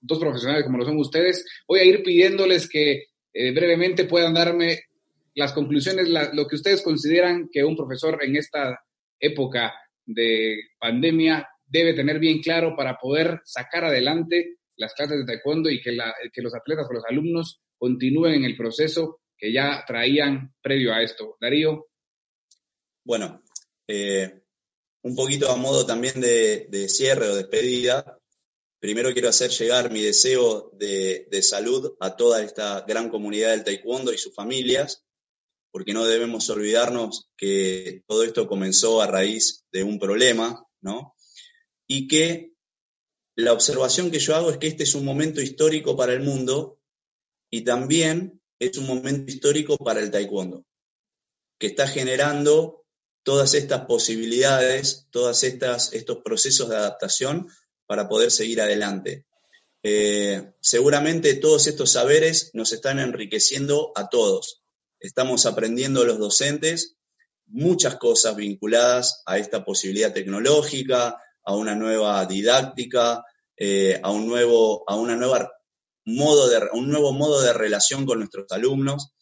dos profesionales como lo son ustedes. Voy a ir pidiéndoles que eh, brevemente puedan darme las conclusiones, lo que ustedes consideran que un profesor en esta época de pandemia debe tener bien claro para poder sacar adelante las clases de taekwondo y que, los atletas o los alumnos continúen en el proceso que ya traían previo a esto. Darío. Bueno, eh, un poquito a modo también de, cierre o despedida, primero quiero hacer llegar mi deseo de, de, salud a toda esta gran comunidad del taekwondo y sus familias, porque no debemos olvidarnos que todo esto comenzó a raíz de un problema, ¿no? Y que la observación que yo hago es que este es un momento histórico para el mundo y también es un momento histórico para el taekwondo, que está generando todas estas posibilidades, todos estos procesos de adaptación para poder seguir adelante. Eh, seguramente todos estos saberes nos están enriqueciendo a todos. Estamos aprendiendo los docentes muchas cosas vinculadas a esta posibilidad tecnológica, a una nueva didáctica, eh, a, un nuevo, a una nueva modo de, un nuevo modo de relación con nuestros alumnos.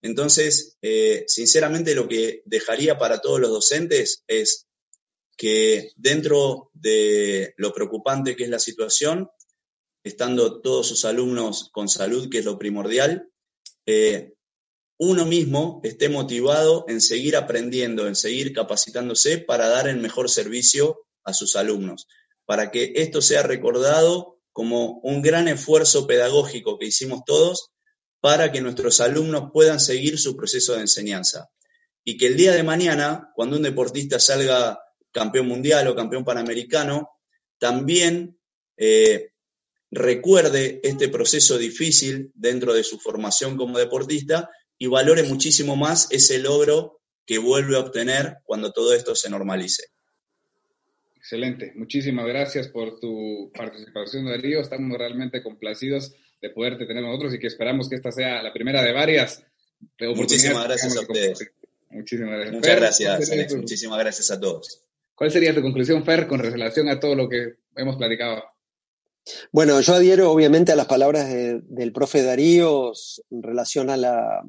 Entonces, eh, sinceramente lo que dejaría para todos los docentes es que dentro de lo preocupante que es la situación, estando todos sus alumnos con salud, que es lo primordial, eh, uno mismo esté motivado en seguir aprendiendo, en seguir capacitándose para dar el mejor servicio a sus alumnos, para que esto sea recordado como un gran esfuerzo pedagógico que hicimos todos para que nuestros alumnos puedan seguir su proceso de enseñanza. Y que el día de mañana, cuando un deportista salga campeón mundial o campeón panamericano, también eh, recuerde este proceso difícil dentro de su formación como deportista y valore muchísimo más ese logro que vuelve a obtener cuando todo esto se normalice. Excelente. Muchísimas gracias por tu participación, Darío. Estamos realmente complacidos de poderte tener nosotros y que esperamos que esta sea la primera de varias. Muchísimas gracias a ustedes. Muchísimas gracias. Muchas gracias, Alex. Muchísimas gracias a todos. ¿Cuál sería tu conclusión, Fer, con relación a todo lo que hemos platicado? Bueno, yo adhiero obviamente a las palabras del profe Darío en relación a, la,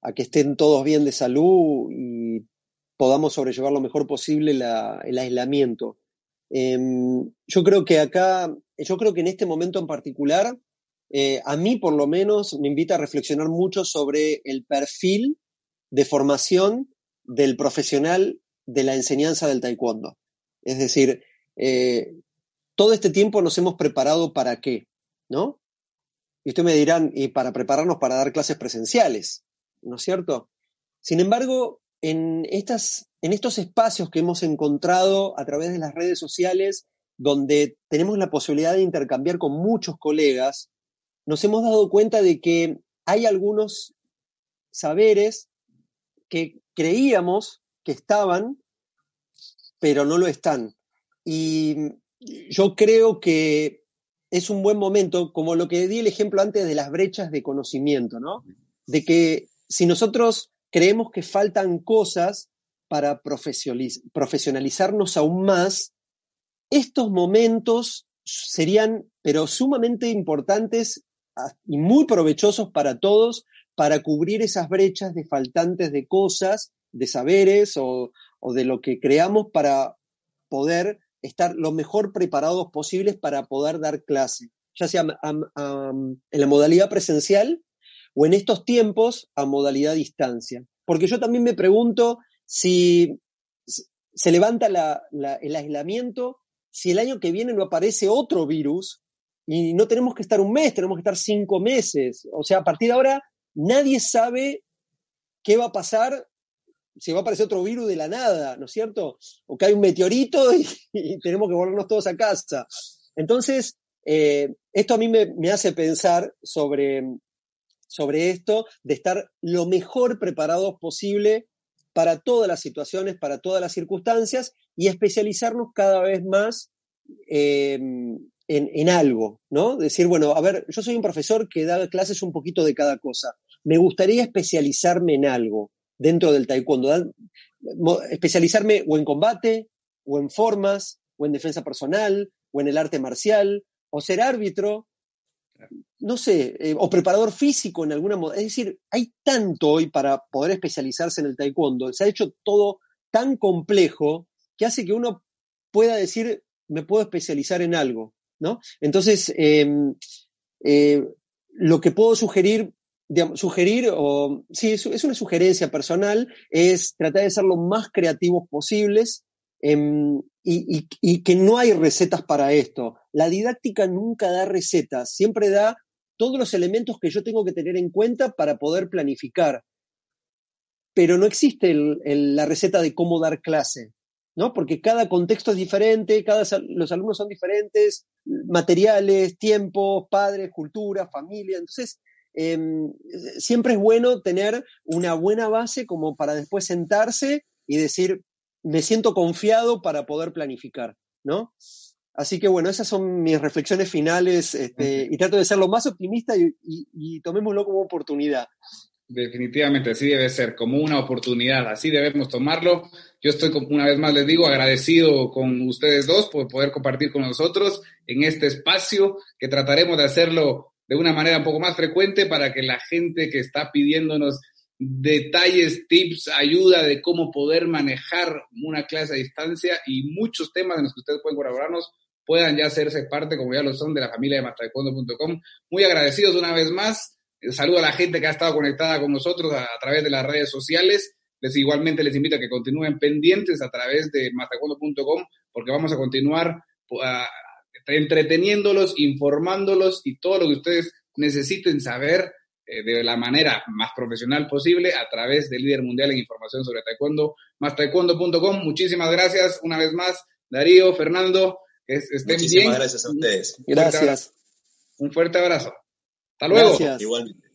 a que estén todos bien de salud y podamos sobrellevar lo mejor posible el aislamiento. Em, yo creo que acá, yo creo que en este momento en particular, eh, a mí por lo menos me invita a reflexionar mucho sobre el perfil de formación del profesional de la enseñanza del taekwondo. Es decir, eh, todo este tiempo nos hemos preparado para qué, ¿no? Y ustedes me dirán, y para prepararnos para dar clases presenciales, ¿no es cierto? Sin embargo, en, estas, en estos espacios que hemos encontrado a través de las redes sociales, donde tenemos la posibilidad de intercambiar con muchos colegas, nos hemos dado cuenta de que hay algunos saberes que creíamos que estaban, pero no lo están. Y yo creo que es un buen momento, como lo que di el ejemplo antes de las brechas de conocimiento, ¿no? De que si nosotros creemos que faltan cosas para profesionalizarnos aún más, estos momentos serían, pero sumamente importantes y muy provechosos para todos para cubrir esas brechas de faltantes de cosas, de saberes o, de lo que creamos para poder estar lo mejor preparados posibles para poder dar clase, ya sea en la modalidad presencial o en estos tiempos a modalidad distancia. Porque yo también me pregunto si se levanta el aislamiento, si el año que viene no aparece otro virus y no tenemos que estar un mes, tenemos que estar cinco meses. O sea, a partir de ahora nadie sabe qué va a pasar, si va a aparecer otro virus de la nada, ¿no es cierto? O que hay un meteorito y, tenemos que volvernos todos a casa. Entonces, eh, esto a mí me, hace pensar sobre, sobre esto, de estar lo mejor preparados posible para todas las situaciones, para todas las circunstancias y especializarnos cada vez más eh, en, algo, ¿no? Decir, bueno, a ver, yo soy un profesor que da clases un poquito de cada cosa. Me gustaría especializarme en algo dentro del taekwondo, especializarme o en combate, o en formas, o en defensa personal, o en el arte marcial, o ser árbitro, no sé, eh, o preparador físico en alguna moda. Es decir, hay tanto hoy para poder especializarse en el taekwondo. Se ha hecho todo tan complejo que hace que uno pueda decir, me puedo especializar en algo. ¿no? Entonces, em, eh, lo que puedo sugerir, sugerir, o sí, es, una sugerencia personal, es tratar de ser lo más creativos posibles em, y, que no hay recetas para esto. La didáctica nunca da recetas, siempre da todos los elementos que yo tengo que tener en cuenta para poder planificar. Pero no existe la receta de cómo dar clase. ¿no? Porque cada contexto es diferente, cada, los alumnos son diferentes, materiales, tiempos, padres, cultura, familia. Entonces, em, siempre es bueno tener una buena base como para después sentarse y decir, me siento confiado para poder planificar, ¿no? Así que bueno, esas son mis reflexiones finales este, y trato de ser lo más optimista y tomémoslo como oportunidad. Definitivamente, así debe ser, como una oportunidad, así debemos tomarlo. Yo estoy, una vez más les digo, agradecido con ustedes dos por poder compartir con nosotros en este espacio, que trataremos de hacerlo de una manera un poco más frecuente para que la gente que está pidiéndonos detalles, tips, ayuda de cómo poder manejar una clase a distancia y muchos temas en los que ustedes pueden colaborarnos puedan ya hacerse parte, como ya lo son, de la familia de mastaekwondo.com. Muy agradecidos una vez más Saludo a la gente que ha estado conectada con nosotros a, través de las redes sociales. Les igualmente les invito a que continúen pendientes a través de matacondo.com porque vamos a continuar entreteniéndolos, informándolos y todo lo que ustedes necesiten saber eh, de la manera más profesional posible a través del líder mundial en información sobre taekwondo, taekwondo.com. Muchísimas gracias una vez más, Darío, Fernando. estén Muchísimas gracias a ustedes. Gracias. Un fuerte abrazo. Hasta luego. Gracias. Igualmente.